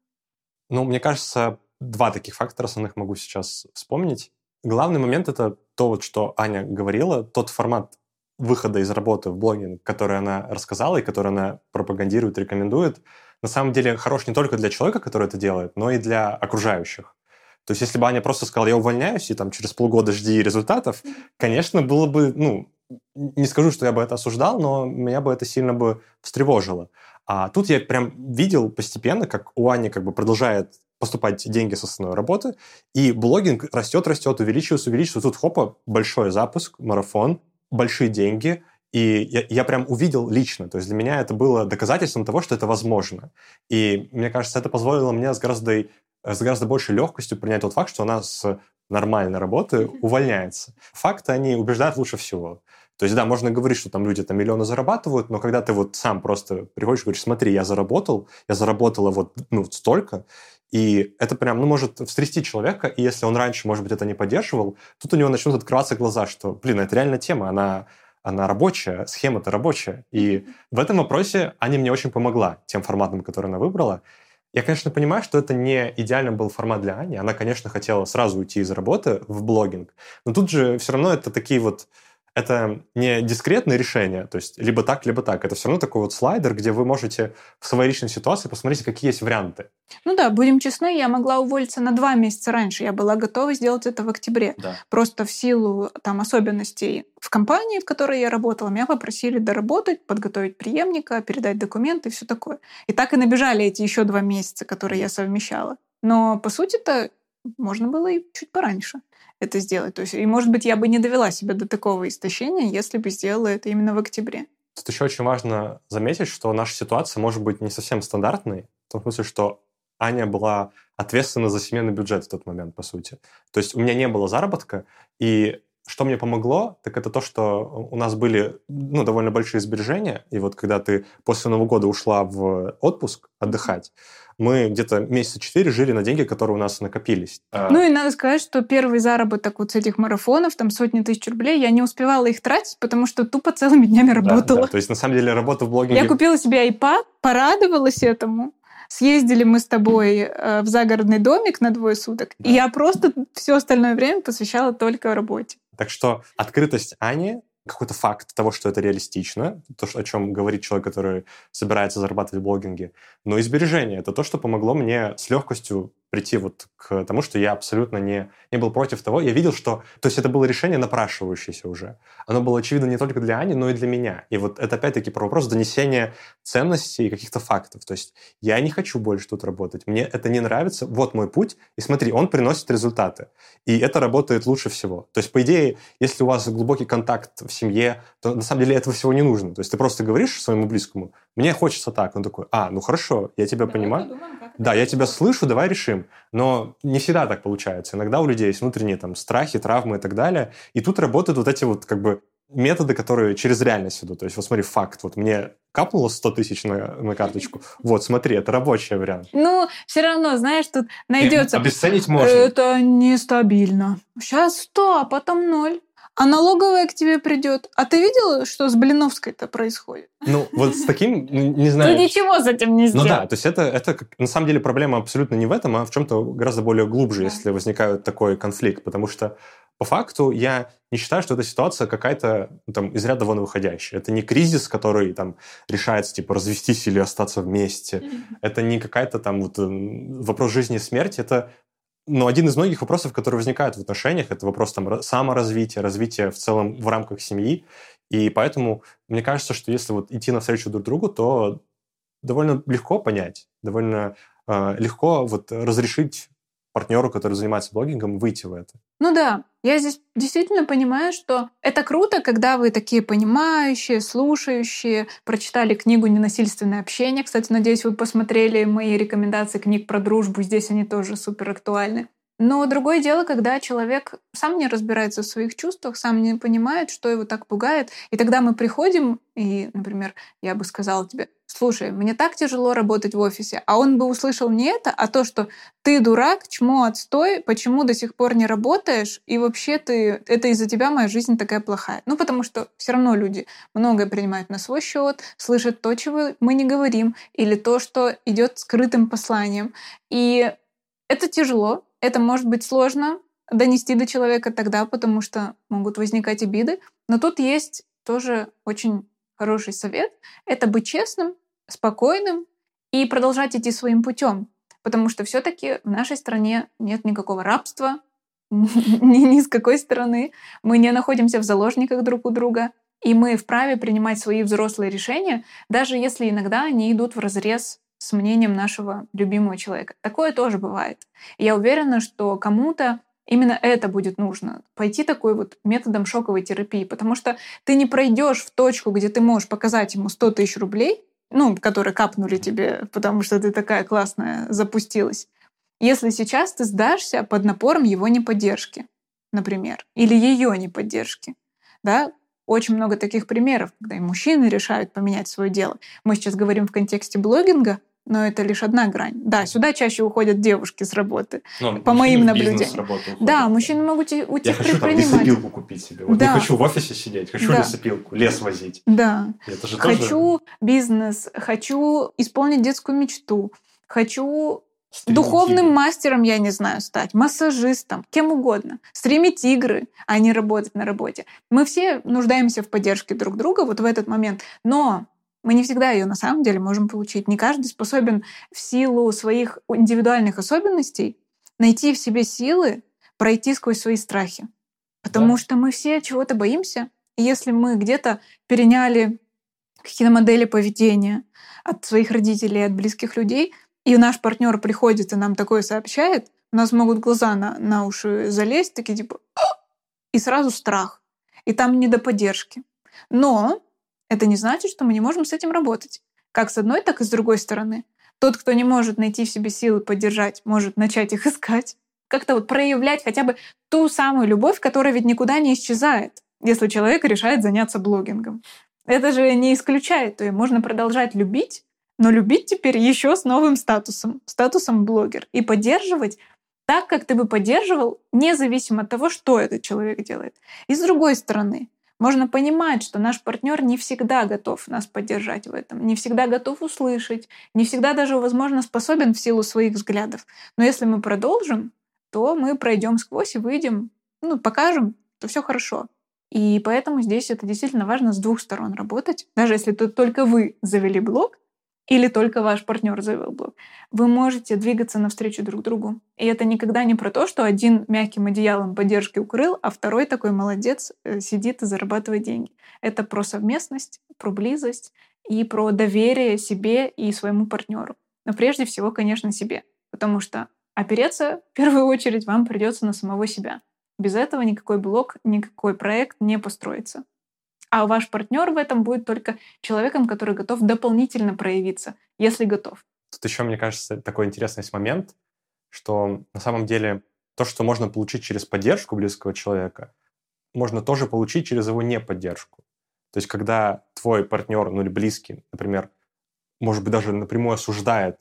Ну, мне кажется, два таких фактора основных могу сейчас вспомнить. Главный момент — это то, вот, что Аня говорила, тот формат выхода из работы в блогинг, который она рассказала и который она пропагандирует, рекомендует, на самом деле хорош не только для человека, который это делает, но и для окружающих. То есть если бы Аня просто сказала, я увольняюсь, и там через полгода жди результатов, конечно, было бы, ну, не скажу, что я бы это осуждал, но меня бы это сильно бы встревожило. А тут я прям видел постепенно, как у Ани как бы продолжает поступать деньги с основной работы, и блогинг растет, растет, увеличивается, увеличивается. Тут хопа, большой запуск, марафон, большие деньги, и я, я прям увидел лично. То есть для меня это было доказательством того, что это возможно. И мне кажется, это позволило мне с гораздо, с гораздо большей легкостью принять тот факт, что она с нормальной работы увольняется. Факты, они убеждают лучше всего. То есть, да, можно говорить, что там люди там миллионы зарабатывают, но когда ты вот сам просто приходишь и говоришь, смотри, я заработал, я заработала вот ну, столько, и это прям, ну, может встрясти человека, и если он раньше, может быть, это не поддерживал, тут у него начнут открываться глаза, что, блин, это реально тема, она, она рабочая, схема-то рабочая. И в этом вопросе Аня мне очень помогла тем форматом, который она выбрала. Я, конечно, понимаю, что это не идеально был формат для Ани. Она, конечно, хотела сразу уйти из работы в блогинг. Но тут же все равно это такие вот это не дискретное решение, то есть либо так, либо так. Это все равно такой вот слайдер, где вы можете в своей личной ситуации посмотреть, какие есть варианты. Ну да, будем честны, я могла уволиться на два месяца раньше. Я была готова сделать это в октябре. Да. Просто в силу там особенностей в компании, в которой я работала, меня попросили доработать, подготовить преемника, передать документы и все такое. И так и набежали эти еще два месяца, которые я совмещала. Но по сути-то можно было и чуть пораньше это сделать. То есть, и, может быть, я бы не довела себя до такого истощения, если бы сделала это именно в октябре. Тут еще очень важно заметить, что наша ситуация может быть не совсем стандартной, в том смысле, что Аня была ответственна за семейный бюджет в тот момент, по сути. То есть у меня не было заработка, и что мне помогло, так это то, что у нас были ну, довольно большие сбережения, и вот когда ты после Нового года ушла в отпуск отдыхать, мы где-то месяца четыре жили на деньги, которые у нас накопились. А ну и надо сказать, что первый заработок вот с этих марафонов, там сотни тысяч рублей, я не успевала их тратить, потому что тупо целыми днями работала. Да, да. То есть на самом деле работа в блогинге... Я купила себе iPad, порадовалась этому, съездили мы с тобой э, в загородный домик на двое суток, да. и я просто все остальное время посвящала только работе. Так что открытость Ани какой-то факт того, что это реалистично, то, о чем говорит человек, который собирается зарабатывать в блогинге. Но и сбережение — это то, что помогло мне с легкостью прийти вот к тому, что я абсолютно не, не был против того. Я видел, что... То есть это было решение напрашивающееся уже. Оно было очевидно не только для Ани, но и для меня. И вот это опять-таки про вопрос донесения ценностей и каких-то фактов. То есть я не хочу больше тут работать. Мне это не нравится. Вот мой путь. И смотри, он приносит результаты. И это работает лучше всего. То есть, по идее, если у вас глубокий контакт в семье, то на самом деле этого всего не нужно. То есть ты просто говоришь своему близкому, мне хочется так. Он такой, а, ну хорошо, я тебя давай понимаю. Подумаем, да, я тебя слышу, давай решим. Но не всегда так получается. Иногда у людей есть внутренние там страхи, травмы и так далее. И тут работают вот эти вот как бы методы, которые через реальность идут. То есть вот смотри, факт. Вот мне капнуло 100 тысяч на, на карточку. Вот, смотри, это рабочий вариант. Ну, все равно, знаешь, тут найдется... Обесценить можно. Это нестабильно. Сейчас 100, а потом 0 а налоговая к тебе придет. А ты видела, что с Блиновской-то происходит? Ну, вот с таким, ну, не знаю. Ты ничего с этим не сделал. Ну да, то есть это, это на самом деле проблема абсолютно не в этом, а в чем-то гораздо более глубже, да. если возникает такой конфликт. Потому что по факту я не считаю, что эта ситуация какая-то ну, там из ряда вон выходящая. Это не кризис, который там решается, типа, развестись или остаться вместе. Это не какая-то там вот вопрос жизни и смерти. Это но один из многих вопросов, которые возникают в отношениях, это вопрос там, саморазвития, развития в целом в рамках семьи. И поэтому мне кажется, что если вот идти навстречу друг другу, то довольно легко понять, довольно э, легко вот разрешить партнеру, который занимается блогингом, выйти в это. Ну да, я здесь действительно понимаю, что это круто, когда вы такие понимающие, слушающие, прочитали книгу «Ненасильственное общение». Кстати, надеюсь, вы посмотрели мои рекомендации книг про дружбу. Здесь они тоже супер актуальны. Но другое дело, когда человек сам не разбирается в своих чувствах, сам не понимает, что его так пугает. И тогда мы приходим, и, например, я бы сказала тебе, слушай, мне так тяжело работать в офисе, а он бы услышал не это, а то, что ты дурак, чмо, отстой, почему до сих пор не работаешь, и вообще ты, это из-за тебя моя жизнь такая плохая. Ну, потому что все равно люди многое принимают на свой счет, слышат то, чего мы не говорим, или то, что идет скрытым посланием. И это тяжело, это может быть сложно донести до человека тогда, потому что могут возникать обиды. Но тут есть тоже очень хороший совет. Это быть честным, спокойным и продолжать идти своим путем. Потому что все-таки в нашей стране нет никакого рабства, ни, ни с какой стороны. Мы не находимся в заложниках друг у друга. И мы вправе принимать свои взрослые решения, даже если иногда они идут в разрез с мнением нашего любимого человека. Такое тоже бывает. И я уверена, что кому-то именно это будет нужно. Пойти такой вот методом шоковой терапии, потому что ты не пройдешь в точку, где ты можешь показать ему 100 тысяч рублей, ну, которые капнули тебе, потому что ты такая классная запустилась, если сейчас ты сдашься под напором его неподдержки, например, или ее неподдержки. Да? Очень много таких примеров, когда и мужчины решают поменять свое дело. Мы сейчас говорим в контексте блогинга, но это лишь одна грань. Да, сюда чаще уходят девушки с работы, Ну, по моим наблюдениям. Да, мужчины могут Я уйти в хочу там лесопилку купить себе. Вот Да. не хочу в офисе сидеть, хочу Да. лесопилку, лес возить. Да. Это же тоже Хочу бизнес, хочу исполнить детскую мечту, хочу стримить духовным мастером, я не знаю, стать, массажистом, кем угодно, стримить игры, а не работать на работе. Мы все нуждаемся в поддержке друг друга вот в этот момент, но мы не всегда ее на самом деле можем получить. Не каждый способен в силу своих индивидуальных особенностей найти в себе силы пройти сквозь свои страхи. Потому Да. что мы все чего-то боимся. И если мы где-то переняли какие-то модели поведения от своих родителей, от близких людей, и наш партнер приходит и нам такое сообщает, у нас могут глаза на, на уши залезть, такие типа «А!» и сразу страх. И там не до поддержки. Но это не значит, что мы не можем с этим работать. Как с одной, так и с другой стороны. Тот, кто не может найти в себе силы поддержать, может начать их искать. Как-то вот проявлять хотя бы ту самую любовь, которая ведь никуда не исчезает, если человек решает заняться блогингом. Это же не исключает, то есть можно продолжать любить, но любить теперь еще с новым статусом, статусом блогер, и поддерживать так, как ты бы поддерживал, независимо от того, что этот человек делает. И с другой стороны, можно понимать, что наш партнер не всегда готов нас поддержать в этом, не всегда готов услышать, не всегда даже, возможно, способен в силу своих взглядов. Но если мы продолжим, то мы пройдем сквозь и выйдем, ну, покажем, то все хорошо. И поэтому здесь это действительно важно с двух сторон работать. Даже если тут только вы завели блог, или только ваш партнер завел блог, вы можете двигаться навстречу друг другу. И это никогда не про то, что один мягким одеялом поддержки укрыл, а второй такой молодец э, сидит и зарабатывает деньги. Это про совместность, про близость и про доверие себе и своему партнеру. Но прежде всего, конечно, себе. Потому что опереться в первую очередь вам придется на самого себя. Без этого никакой блог, никакой проект не построится. А ваш партнер в этом будет только человеком, который готов дополнительно проявиться, если готов. Тут еще, мне кажется, такой интересный есть момент, что на самом деле то, что можно получить через поддержку близкого человека, можно тоже получить через его неподдержку. То есть, когда твой партнер, ну или близкий, например, может быть, даже напрямую осуждает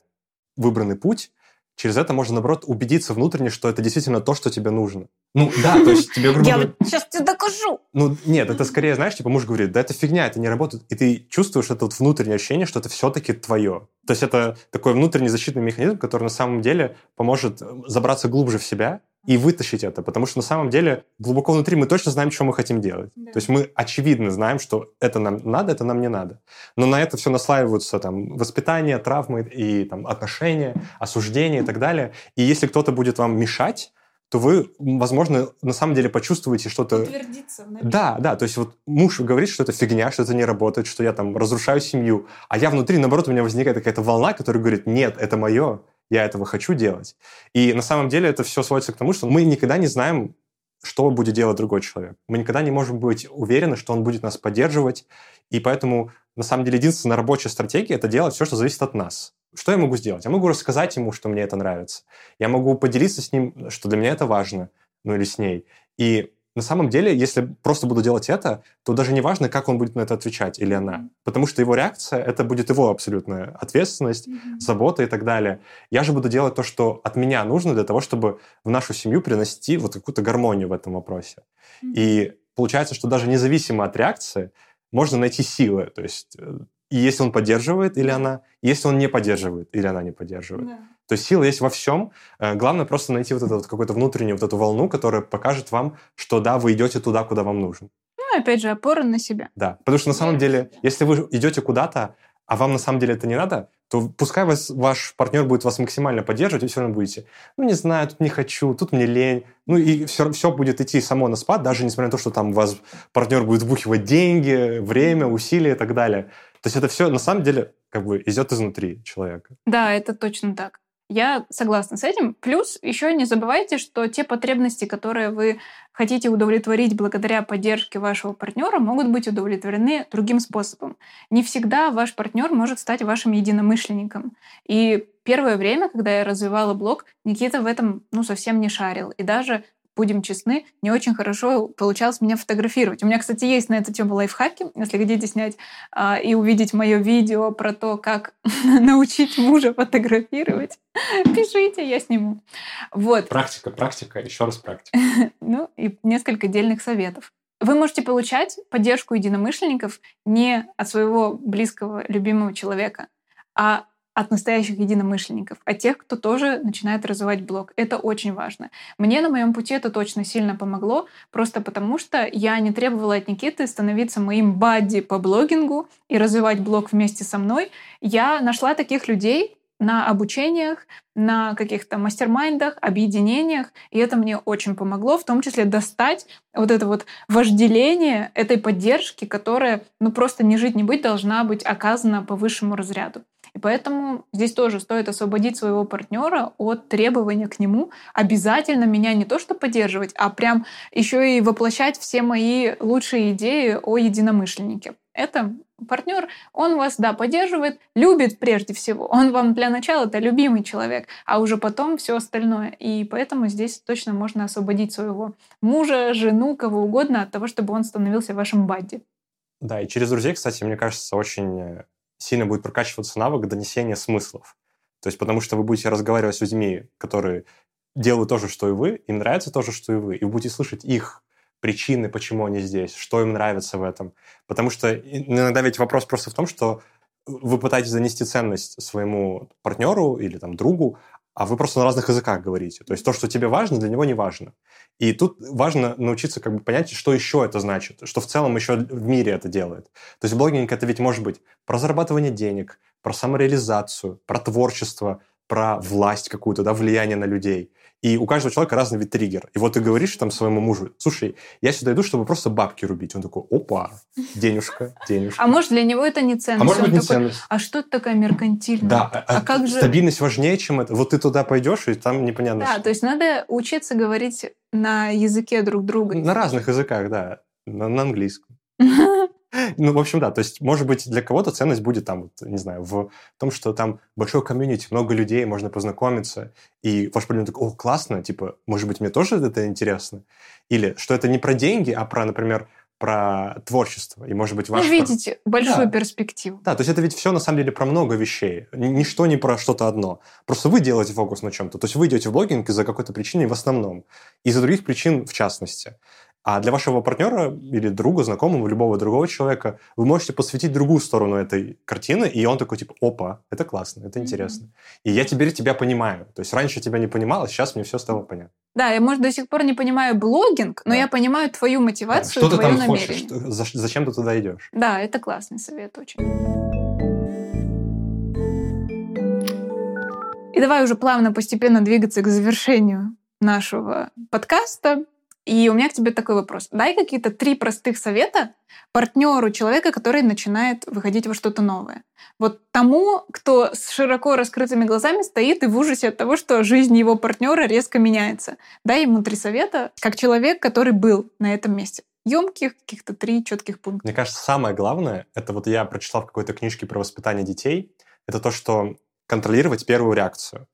выбранный путь, через это можно, наоборот, убедиться внутренне, что это действительно то, что тебе нужно. Ну да, то есть тебе, грубо Я вот сейчас докажу. ну, нет, это скорее, знаешь, типа муж говорит, да это фигня, это не работает. И ты чувствуешь это вот внутреннее ощущение, что это все-таки твое. То есть это такой внутренний защитный механизм, который на самом деле поможет э, забраться глубже в себя и вытащить это. Потому что на самом деле глубоко внутри мы точно знаем, что мы хотим делать. Да. То есть мы очевидно знаем, что это нам надо, это нам не надо. Но на это все наслаиваются там воспитание, травмы и там отношения, осуждение и так далее. И если кто-то будет вам мешать, то вы, возможно, на самом деле почувствуете что-то... Утвердиться. Да, да, то есть вот муж говорит, что это фигня, что это не работает, что я там разрушаю семью, а я внутри, наоборот, у меня возникает какая-то волна, которая говорит, нет, это мое, я этого хочу делать. И на самом деле это все сводится к тому, что мы никогда не знаем, что будет делать другой человек. Мы никогда не можем быть уверены, что он будет нас поддерживать, и поэтому на самом деле единственная рабочая стратегия – это делать все, что зависит от нас. Что я могу сделать? Я могу рассказать ему, что мне это нравится. Я могу поделиться с ним, что для меня это важно, ну или с ней. И на самом деле, если просто буду делать это, то даже не важно, как он будет на это отвечать или она. Потому что его реакция – это будет его абсолютная ответственность, забота и так далее. Я же буду делать то, что от меня нужно для того, чтобы в нашу семью принести вот какую-то гармонию в этом вопросе. И получается, что даже независимо от реакции можно найти силы. То есть э, и если он поддерживает или она, если он не поддерживает или она не поддерживает. То есть сила есть во всем. Э, Главное просто найти вот эту вот какую-то внутреннюю вот эту волну, которая покажет вам, что да, вы идете туда, куда вам нужно. Ну, опять же, опора на себя. Да. Потому что на самом деле, если вы идете куда-то, а вам на самом деле это не надо, то пускай вас, ваш партнер будет вас максимально поддерживать, и все равно будете, ну, не знаю, тут не хочу, тут мне лень. Ну, и все, все будет идти само на спад, даже несмотря на то, что там вас партнер будет вбухивать деньги, время, усилия и так далее. То есть это все на самом деле как бы идет изнутри человека. Да, это точно так. Я согласна с этим. Плюс еще не забывайте, что те потребности, которые вы хотите удовлетворить благодаря поддержке вашего партнера, могут быть удовлетворены другим способом. Не всегда ваш партнер может стать вашим единомышленником. И первое время, когда я развивала блог, Никита в этом ну, совсем не шарил. И даже будем честны, не очень хорошо получалось меня фотографировать. У меня, кстати, есть на эту тему лайфхаки. Если хотите снять а, и увидеть мое видео про то, как научить мужа фотографировать, пишите, я сниму. Вот. Практика, практика, еще раз практика. ну и несколько дельных советов. Вы можете получать поддержку единомышленников не от своего близкого, любимого человека, а от настоящих единомышленников, от тех, кто тоже начинает развивать блог. Это очень важно. Мне на моем пути это точно сильно помогло, просто потому что я не требовала от Никиты становиться моим бадди по блогингу и развивать блог вместе со мной. Я нашла таких людей, на обучениях, на каких-то мастер-майндах, объединениях, и это мне очень помогло, в том числе достать вот это вот вожделение этой поддержки, которая, ну, просто не жить, не быть, должна быть оказана по высшему разряду. И поэтому здесь тоже стоит освободить своего партнера от требования к нему обязательно меня не то что поддерживать, а прям еще и воплощать все мои лучшие идеи о единомышленнике. Это партнер, он вас, да, поддерживает, любит прежде всего. Он вам для начала это любимый человек, а уже потом все остальное. И поэтому здесь точно можно освободить своего мужа, жену, кого угодно от того, чтобы он становился вашим бадди. Да, и через друзей, кстати, мне кажется, очень э, сильно будет прокачиваться навык донесения смыслов. То есть потому что вы будете разговаривать с людьми, которые делают то же, что и вы, им нравится то же, что и вы, и вы будете слышать их причины, почему они здесь, что им нравится в этом. Потому что иногда ведь вопрос просто в том, что вы пытаетесь донести ценность своему партнеру или там другу, а вы просто на разных языках говорите. То есть то, что тебе важно, для него не важно. И тут важно научиться как бы понять, что еще это значит, что в целом еще в мире это делает. То есть блогинг это ведь может быть про зарабатывание денег, про самореализацию, про творчество, про власть какую-то, да, влияние на людей. И у каждого человека разный вид триггер. И вот ты говоришь там своему мужу, слушай, я сюда иду, чтобы просто бабки рубить. Он такой, опа, денежка, денежка. А может, для него это не ценность? А может быть, не такой, ценность. А что это такая меркантильная? Да, а, а как же... Стабильность важнее, чем это. Вот ты туда пойдешь, и там непонятно Да, что. то есть надо учиться говорить на языке друг друга. На разных языках, да. На, на английском. Ну, в общем, да, то есть, может быть, для кого-то ценность будет там, не знаю, в том, что там большой комьюнити, много людей, можно познакомиться, и ваш партнер такой, о, классно, типа, может быть, мне тоже это интересно? Или что это не про деньги, а про, например, про творчество. И, может быть, ваш... Ну, видите, большую да. перспективу. Да, то есть это ведь все, на самом деле, про много вещей. Ничто не про что-то одно. Просто вы делаете фокус на чем-то. То есть вы идете в блогинг из-за какой-то причины в основном. Из-за других причин в частности. А для вашего партнера или друга, знакомого, любого другого человека вы можете посвятить другую сторону этой картины, и он такой, типа, опа, это классно, это интересно. Mm-hmm. И я теперь тебя понимаю. То есть раньше тебя не понимала, сейчас мне все стало понятно. Да, я, может, до сих пор не понимаю блогинг, но да. я понимаю твою мотивацию, да. что твое ты там намерение. Хочешь, зачем ты туда идешь? Да, это классный совет очень. И давай уже плавно, постепенно двигаться к завершению нашего подкаста. И у меня к тебе такой вопрос. Дай какие-то три простых совета партнеру человека, который начинает выходить во что-то новое. Вот тому, кто с широко раскрытыми глазами стоит и в ужасе от того, что жизнь его партнера резко меняется. Дай ему три совета, как человек, который был на этом месте емких, каких-то три четких пункта. Мне кажется, самое главное, это вот я прочитал в какой-то книжке про воспитание детей, это то, что контролировать первую реакцию.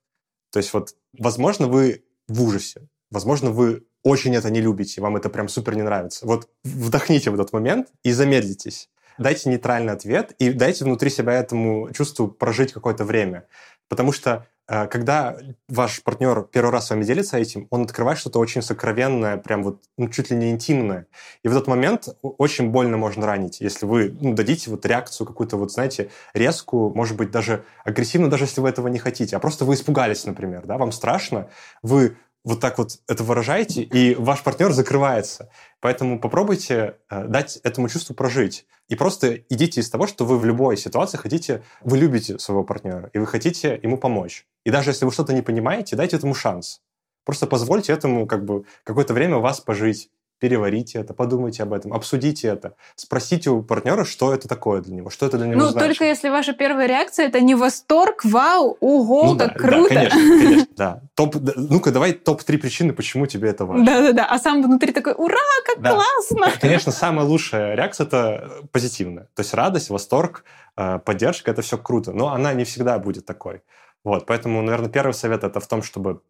То есть вот, возможно, вы в ужасе, возможно, вы очень это не любите, вам это прям супер не нравится. Вот вдохните в этот момент и замедлитесь. Дайте нейтральный ответ и дайте внутри себя этому чувству прожить какое-то время. Потому что э, когда ваш партнер первый раз с вами делится этим, он открывает что-то очень сокровенное, прям вот ну, чуть ли не интимное. И в этот момент очень больно можно ранить, если вы ну, дадите вот реакцию какую-то, вот знаете, резкую, может быть, даже агрессивную, даже если вы этого не хотите, а просто вы испугались, например, да, вам страшно, вы вот так вот это выражаете, и ваш партнер закрывается. Поэтому попробуйте э, дать этому чувству прожить. И просто идите из того, что вы в любой ситуации хотите, вы любите своего партнера, и вы хотите ему помочь. И даже если вы что-то не понимаете, дайте этому шанс. Просто позвольте этому как бы какое-то время вас пожить переварите это, подумайте об этом, обсудите это, спросите у партнера, что это такое для него, что это для него ну, значит. только если ваша первая реакция это не восторг, вау, ого, ну, как да, круто. Да, конечно, конечно, да. Топ, ну-ка, давай топ-3 причины, почему тебе это важно. Да-да-да, а сам внутри такой, ура, как да. классно. Конечно, самая лучшая реакция – это позитивная. То есть радость, восторг, э, поддержка – это все круто, но она не всегда будет такой. Вот, поэтому, наверное, первый совет – это в том, чтобы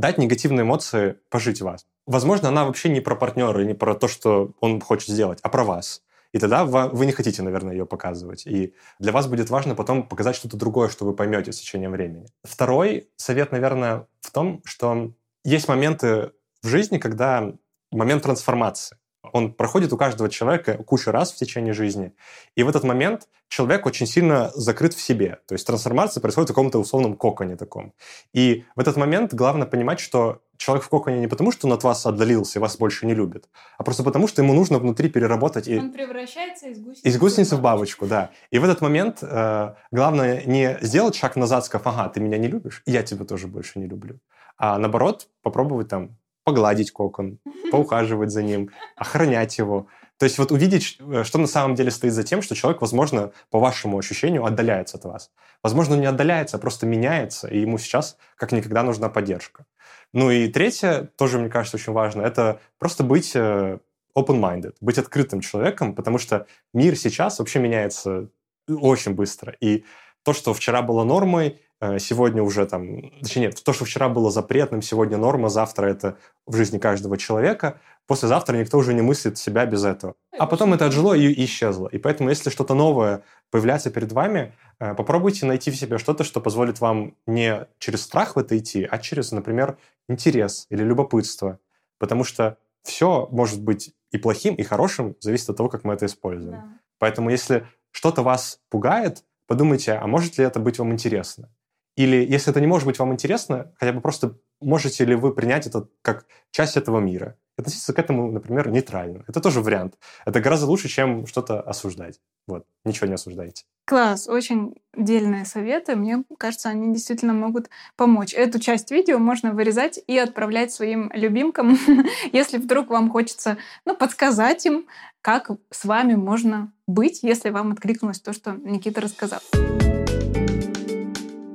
дать негативные эмоции пожить вас. Возможно, она вообще не про партнера, не про то, что он хочет сделать, а про вас. И тогда вы не хотите, наверное, ее показывать. И для вас будет важно потом показать что-то другое, что вы поймете с течением времени. Второй совет, наверное, в том, что есть моменты в жизни, когда момент трансформации. Он проходит у каждого человека кучу раз в течение жизни. И в этот момент человек очень сильно закрыт в себе. То есть трансформация происходит в каком-то условном коконе таком. И в этот момент главное понимать, что человек в коконе не потому, что он от вас отдалился и вас больше не любит, а просто потому, что ему нужно внутри переработать... И... Он превращается из гусеницы, из гусеницы в бабочку. да. И в этот момент э, главное не сделать шаг назад, сказав, ага, ты меня не любишь, я тебя тоже больше не люблю. А наоборот, попробовать там погладить кокон, поухаживать за ним, охранять его. То есть вот увидеть, э, что на самом деле стоит за тем, что человек, возможно, по вашему ощущению, отдаляется от вас. Возможно, он не отдаляется, а просто меняется, и ему сейчас как никогда нужна поддержка. Ну и третье, тоже, мне кажется, очень важно, это просто быть э, open-minded, быть открытым человеком, потому что мир сейчас вообще меняется очень быстро. И то, что вчера было нормой, Э, сегодня уже там, точнее нет, то, что вчера было запретным, сегодня норма, завтра это в жизни каждого человека, послезавтра никто уже не мыслит себя без этого. А потом это отжило и исчезло. И поэтому, если что-то новое появляется перед вами, э, попробуйте найти в себе что-то, что позволит вам не через страх в это идти, а через, например, интерес или любопытство. Потому что все может быть и плохим, и хорошим, зависит от того, как мы это используем. Да. Поэтому, если что-то вас пугает, подумайте, а может ли это быть вам интересно? Или если это не может быть вам интересно, хотя бы просто можете ли вы принять это как часть этого мира? Относиться к этому, например, нейтрально. Это тоже вариант. Это гораздо лучше, чем что-то осуждать. Вот, ничего не осуждайте. Класс, очень дельные советы. Мне кажется, они действительно могут помочь. Эту часть видео можно вырезать и отправлять своим любимкам, если вдруг вам хочется ну, подсказать им, как с вами можно быть, если вам откликнулось то, что Никита рассказал.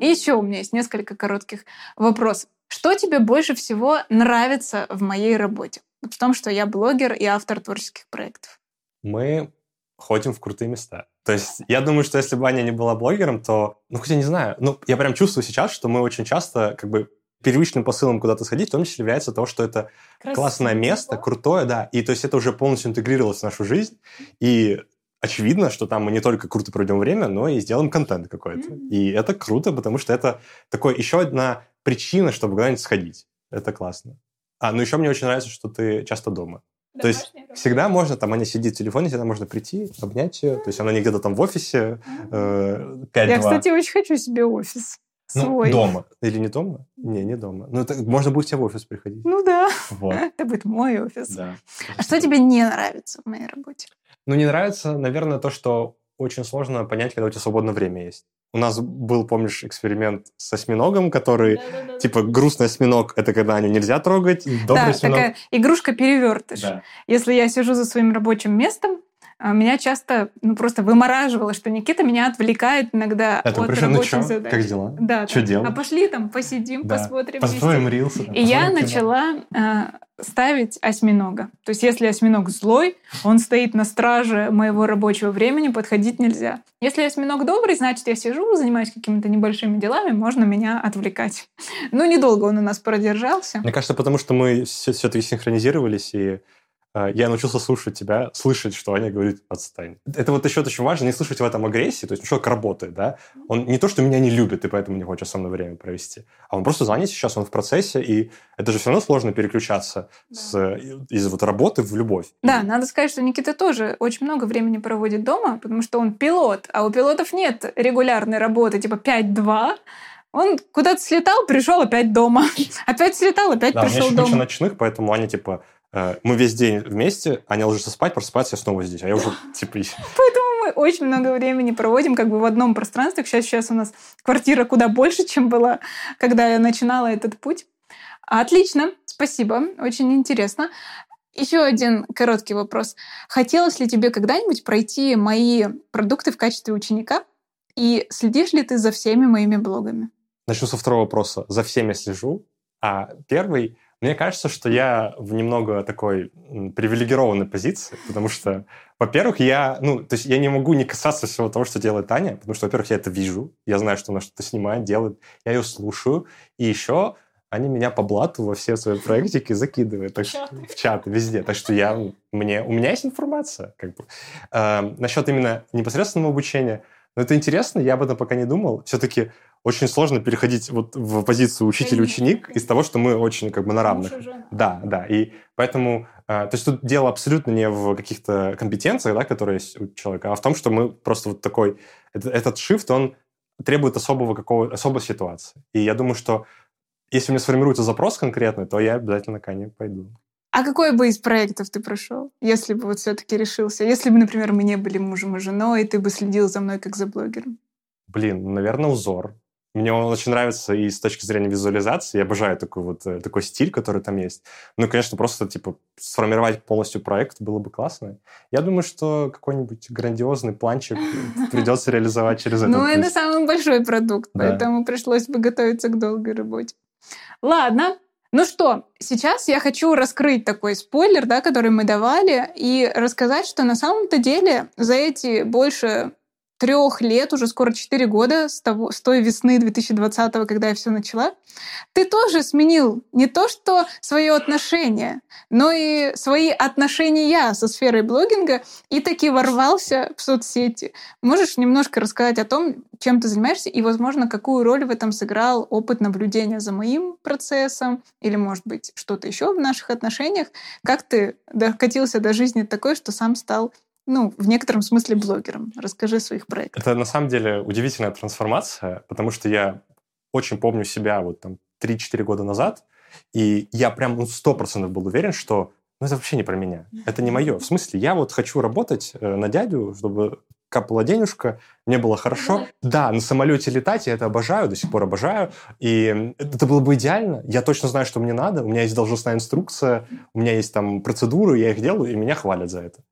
И еще у меня есть несколько коротких вопросов. Что тебе больше всего нравится в моей работе? Вот в том, что я блогер и автор творческих проектов. Мы ходим в крутые места. То есть я думаю, что если бы Аня не была блогером, то, ну, хотя не знаю, ну, я прям чувствую сейчас, что мы очень часто как бы первичным посылом куда-то сходить, в том числе является то, что это Красиво. классное место, крутое, да, и то есть это уже полностью интегрировалось в нашу жизнь, и очевидно, что там мы не только круто проведем время, но и сделаем контент какой-то. Mm-hmm. И это круто, потому что это такой еще одна причина, чтобы куда-нибудь сходить. Это классно. А, ну еще мне очень нравится, что ты часто дома. Домашняя то есть работа. всегда можно, там она сидит в телефоне, всегда можно прийти, обнять ее. То есть она не где-то там в офисе э, 5 Я, кстати, очень хочу себе офис. Ну, свой. дома. Или не дома? Не, не дома. Ну, это, можно будет тебе в офис приходить. Ну да. Вот. Это будет мой офис. Да. А что тебе не нравится в моей работе? Ну, не нравится, наверное, то, что очень сложно понять, когда у тебя свободное время есть. У нас был, помнишь, эксперимент с осьминогом, который, да, да, да, типа, грустный осьминог – это когда они нельзя трогать, добрый да, осьминог... такая игрушка-перевертыш. Да. Если я сижу за своим рабочим местом, меня часто ну, просто вымораживало, что Никита меня отвлекает иногда Это от рабочих ну, задач. Как дела? Да. Что делать? А пошли там посидим, да. посмотрим Построим рилсы. И я кино. начала э, ставить осьминога. То есть если осьминог злой, он стоит на страже моего рабочего времени, подходить нельзя. Если осьминог добрый, значит, я сижу, занимаюсь какими-то небольшими делами, можно меня отвлекать. Ну, недолго он у нас продержался. Мне кажется, потому что мы все-таки синхронизировались, и а, я научился слушать тебя, слышать, что Аня говорит «отстань». Это вот еще очень важно, не слышать в этом агрессии, то есть человек работает, да, он не то, что меня не любит, и поэтому не хочет со мной время провести, а он просто занят сейчас, он в процессе, и это же все равно сложно переключаться да. с, из вот работы в любовь. Да, надо сказать, что Никита тоже очень много времени проводит дома, потому что он пилот, а у пилотов нет регулярной работы, типа 5-2, он куда-то слетал, пришел опять дома. Опять слетал, опять да, пришел дома. Да, у меня ночных, поэтому Аня, типа, Э, мы весь день вместе, Аня ложится спать, просыпается, я снова здесь, а я уже типа... Поэтому мы очень много времени проводим как бы в одном пространстве. Сейчас, сейчас у нас квартира куда больше, чем была, когда я начинала этот путь. Отлично, спасибо, очень интересно. Еще один короткий вопрос. Хотелось ли тебе когда-нибудь пройти мои продукты в качестве ученика? И следишь ли ты за всеми моими блогами? Начну со второго вопроса. За всеми слежу. А первый мне кажется, что я в немного такой привилегированной позиции, потому что, во-первых, я, ну, то есть я не могу не касаться всего того, что делает Таня, потому что, во-первых, я это вижу, я знаю, что она что-то снимает, делает, я ее слушаю, и еще они меня по блату во все свои проектики закидывают. Так что, в чаты, везде. Так что я, мне, у меня есть информация. Как бы. Э, насчет именно непосредственного обучения. Но это интересно, я об этом пока не думал. Все-таки очень сложно переходить вот в позицию учитель-ученик из того, что мы очень как бы на равных. Да, да. И поэтому, э, то есть тут дело абсолютно не в каких-то компетенциях, да, которые есть у человека, а в том, что мы просто вот такой, этот, этот shift, он требует особого какого особой ситуации. И я думаю, что если у меня сформируется запрос конкретный, то я обязательно к Ане пойду. А какой бы из проектов ты прошел, если бы вот все-таки решился? Если бы, например, мы не были мужем и женой, и ты бы следил за мной как за блогером? Блин, наверное, узор. Мне он очень нравится и с точки зрения визуализации. Я обожаю такой вот э, такой стиль, который там есть. Ну, конечно, просто типа сформировать полностью проект было бы классно. Я думаю, что какой-нибудь грандиозный планчик придется реализовать через этот Ну, это самый большой продукт, поэтому пришлось бы готовиться к долгой работе. Ладно, ну что, сейчас я хочу раскрыть такой спойлер, да, который мы давали, и рассказать, что на самом-то деле за эти больше трех лет, уже скоро четыре года с, того, с той весны 2020, когда я все начала, ты тоже сменил не то что свое отношение, но и свои отношения со сферой блогинга и таки ворвался в соцсети. Можешь немножко рассказать о том, чем ты занимаешься и, возможно, какую роль в этом сыграл опыт наблюдения за моим процессом или, может быть, что-то еще в наших отношениях? Как ты докатился до жизни такой, что сам стал ну, в некотором смысле блогером. Расскажи о своих проектах. Это на самом деле удивительная трансформация, потому что я очень помню себя вот там 3-4 года назад, и я прям ну, 100% был уверен, что ну, это вообще не про меня. Это не мое. В смысле, я вот хочу работать э, на дядю, чтобы капала денежка, мне было хорошо. Да, на самолете летать, я это обожаю, до сих пор обожаю. И это было бы идеально. Я точно знаю, что мне надо. У меня есть должностная инструкция, у меня есть там процедуры, я их делаю, и меня хвалят за это.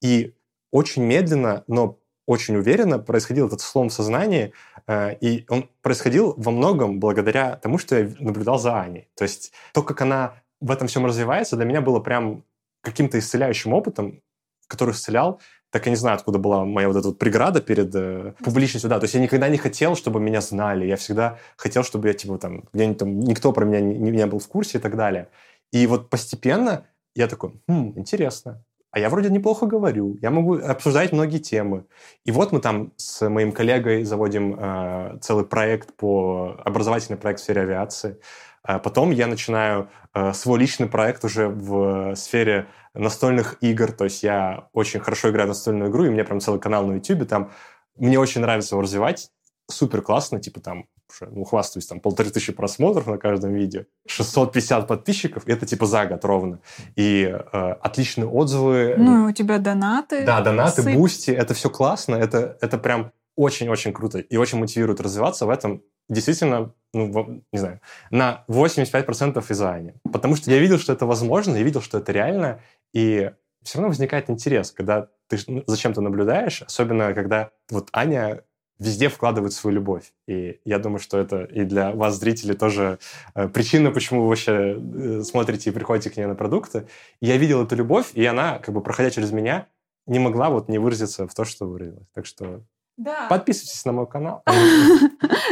И очень медленно, но очень уверенно происходил этот слом в сознании, э, и он происходил во многом благодаря тому, что я наблюдал за Аней. То есть то, как она в этом всем развивается, для меня было прям каким-то исцеляющим опытом, который исцелял. Так я не знаю, откуда была моя вот эта вот преграда перед э, публичностью. Да, то есть я никогда не хотел, чтобы меня знали. Я всегда хотел, чтобы я, типа, там, где-нибудь там, никто про меня не, не был в курсе и так далее. И вот постепенно я такой, хм, интересно а я вроде неплохо говорю, я могу обсуждать многие темы. И вот мы там с моим коллегой заводим э, целый проект по образовательный проект в сфере авиации. А потом я начинаю э, свой личный проект уже в сфере настольных игр. То есть я очень хорошо играю в настольную игру, и у меня прям целый канал на YouTube. Там мне очень нравится его развивать супер классно, типа там, ну, хвастаюсь, там полторы тысячи просмотров на каждом видео, 650 подписчиков, это типа за год ровно. И э, отличные отзывы. Ну, у тебя донаты. Да, донаты, с. Boosty, это все классно, это, это прям очень-очень круто и очень мотивирует развиваться в этом действительно, ну, не знаю, на 85% из-за Ани. Потому что я видел, что это возможно, я видел, что это реально, и все равно возникает интерес, когда ты ну, зачем-то наблюдаешь, особенно когда вот Аня везде вкладывают свою любовь. И я думаю, что это и для вас, зрителей, тоже э, причина, почему вы вообще э, смотрите и приходите к ней на продукты. И я видел эту любовь, и она, как бы проходя через меня, не могла вот не выразиться в то, что выразилась. Так что да. Подписывайтесь на мой канал.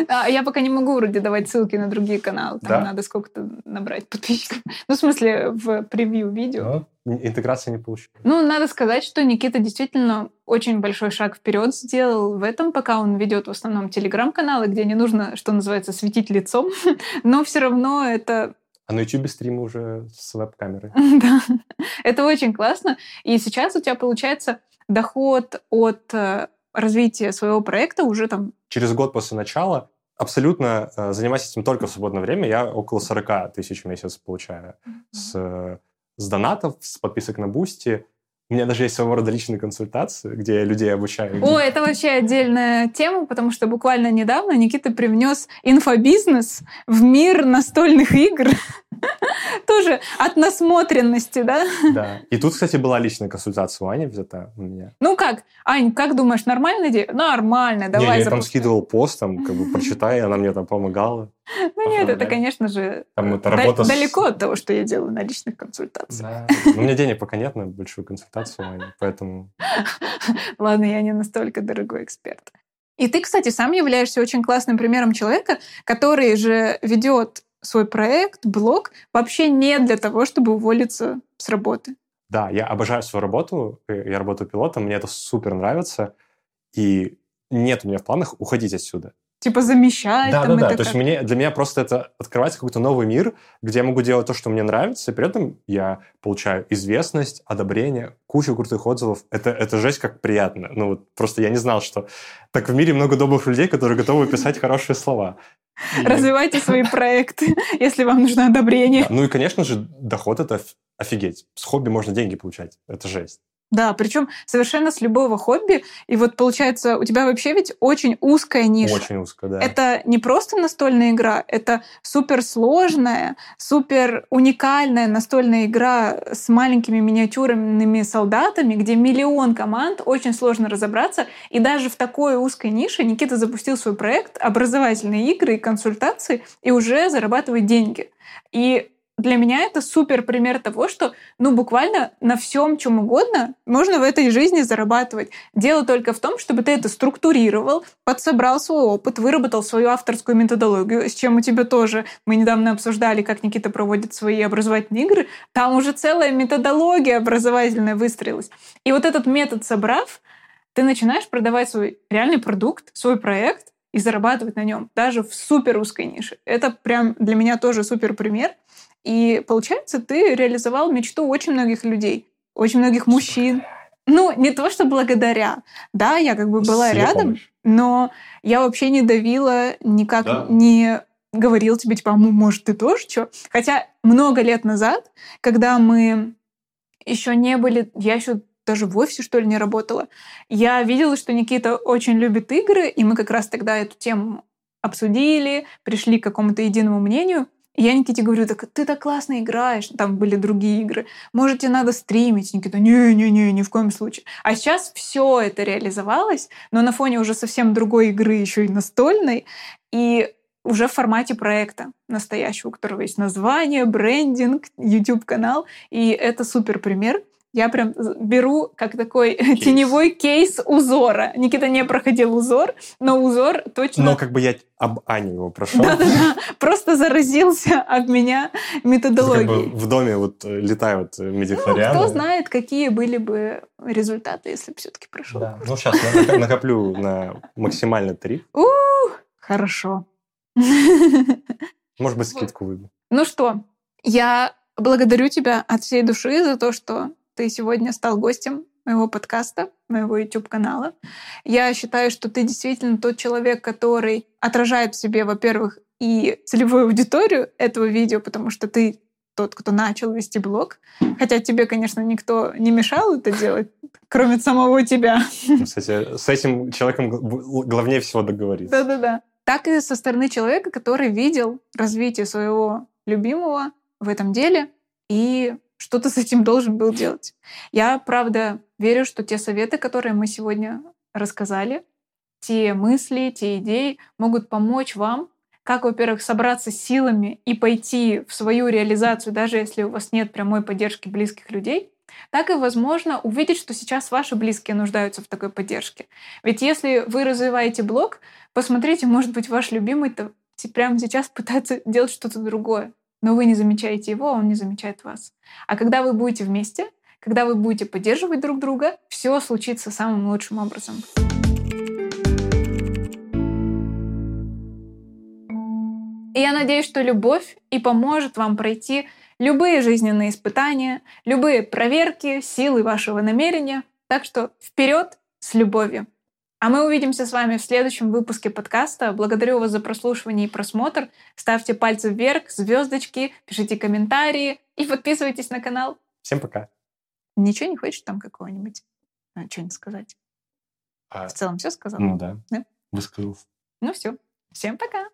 А, я пока не могу вроде давать ссылки на другие каналы. Там надо сколько-то набрать подписчиков. Ну, в смысле, в превью видео. Ну, интеграция не получилась. Ну, надо сказать, что Никита действительно очень большой шаг вперед сделал в этом, пока он ведет в основном телеграм-каналы, где не нужно, что называется, светить лицом. Но все равно это а на YouTube стримы уже с веб-камерой. Да, это очень классно. И сейчас у тебя получается доход от э, развития своего проекта уже там... Через год после начала абсолютно э, занимаюсь этим только в свободное время. Я около 40 тысяч в месяц получаю mm-hmm. с, с донатов, с подписок на Boosty. У меня даже есть своего рода личные консультации, где я людей обучаю. О, это вообще отдельная тема, потому что буквально недавно Никита привнес инфобизнес в мир настольных игр. Тоже от насмотренности, да? Да. И тут, кстати, была личная консультация у Ани взята у меня. Ну как? Ань, как думаешь, нормальная идея? Нормально, давай Не, я там скидывал пост, там, как бы, прочитай, она мне там помогала. Ну нет, это, конечно же, далеко от того, что я делаю на личных консультациях. Да. у меня денег пока нет на большую консультацию, Ани, поэтому... Ладно, я не настолько дорогой эксперт. И ты, кстати, сам являешься очень классным примером человека, который же ведет свой проект, блог вообще не для того, чтобы уволиться с работы. Да, я обожаю свою работу, э, я работаю пилотом, мне это супер нравится, и нет у меня в планах уходить отсюда. Типа замещать. Да, там, да, да. То есть мне, для меня просто это открывается какой-то новый мир, где я могу делать то, что мне нравится, и при этом я получаю известность, одобрение, кучу крутых отзывов. Это, это жесть как приятно. Ну, вот просто я не знал, что так в мире много добрых людей, которые готовы писать хорошие слова. И- Развивайте свои проекты, если вам нужно одобрение. Да, Ну и, конечно же, доход это оф- офигеть. С хобби можно деньги получать. Это жесть. Да, причем совершенно с любого хобби. И вот получается, у тебя вообще ведь очень узкая ниша. Очень узко, да. Это не просто настольная игра, это суперсложная, супер уникальная настольная игра с маленькими миниатюрными солдатами, где миллион команд, очень сложно разобраться. И даже в такой узкой нише Никита запустил свой проект образовательные игры и консультации и уже зарабатывает деньги. И для меня это супер пример того, что ну буквально на всем чем угодно можно в этой жизни зарабатывать. Дело только в том, чтобы ты это структурировал, подсобрал свой опыт, выработал свою авторскую методологию, с чем у тебя тоже мы недавно обсуждали, как Никита проводит свои образовательные игры. Там уже целая методология образовательная выстроилась. И вот этот метод собрав, ты начинаешь продавать свой реальный продукт, свой проект и зарабатывать на нем, даже в супер узкой нише. Это прям для меня тоже супер пример. И получается, ты реализовал мечту очень многих людей, очень многих мужчин. Ну, не то, что благодаря. Да, я как бы была С ее рядом, помощью. но я вообще не давила, никак Да. не говорил тебе, типа, а ну, может, ты тоже что? Хотя много лет назад, когда мы еще не были, я еще даже в офисе, что ли, не работала, я видела, что Никита очень любит игры, и мы как раз тогда эту тему обсудили, пришли к какому-то единому мнению. Я Никите говорю, так ты так классно играешь. Там были другие игры. Может, тебе надо стримить? Никита, не-не-не, ни в коем случае. А сейчас все это реализовалось, но на фоне уже совсем другой игры, еще и настольной. И уже в формате проекта настоящего, у которого есть название, брендинг, YouTube-канал. И это супер пример. Я прям беру как такой теневой кейс узора. Никита не проходил узор, но узор точно... Но как бы я об Ане его прошел. Да-да-да, просто заразился от меня Как бы методологией. в доме вот э, летают э, Ну, медихлорианы. кто знает, какие были бы результаты, если бы все-таки прошел. Да. Ну, сейчас накоплю на максимальный тариф. Ух, хорошо. Может быть, скидку выбью. Ну что, я благодарю тебя от всей души за то, что ты сегодня стал гостем моего подкаста, моего YouTube-канала. Я считаю, что ты действительно тот человек, который отражает в себе, во-первых, и целевую аудиторию этого видео, потому что ты тот, кто начал вести блог. Хотя тебе, конечно, никто не мешал это делать, кроме самого тебя. Кстати, с этим человеком гл- главнее всего договориться. Да-да-да. Так и со стороны человека, который видел развитие своего любимого в этом деле и что ты с этим должен был делать. Я, правда, верю, что те советы, которые мы сегодня рассказали, те мысли, те идеи могут помочь вам, как, во-первых, собраться силами и пойти в свою реализацию, даже если у вас нет прямой поддержки близких людей, так и, возможно, увидеть, что сейчас ваши близкие нуждаются в такой поддержке. Ведь если вы развиваете блог, посмотрите, может быть, ваш любимый прямо сейчас пытается делать что-то другое, но вы не замечаете его, а он не замечает вас. А когда вы будете вместе, когда вы будете поддерживать друг друга, все случится самым лучшим образом. И я надеюсь, что любовь и поможет вам пройти любые жизненные испытания, любые проверки силы вашего намерения. Так что вперед с любовью! А мы увидимся с вами в следующем выпуске подкаста. Благодарю вас за прослушивание и просмотр. Ставьте пальцы вверх, звездочки, пишите комментарии и подписывайтесь на канал. Всем пока. Ничего не хочешь там какого-нибудь? А, что-нибудь сказать? А, В целом все сказал? ну да, Да? высказался. Ну все. Всем пока!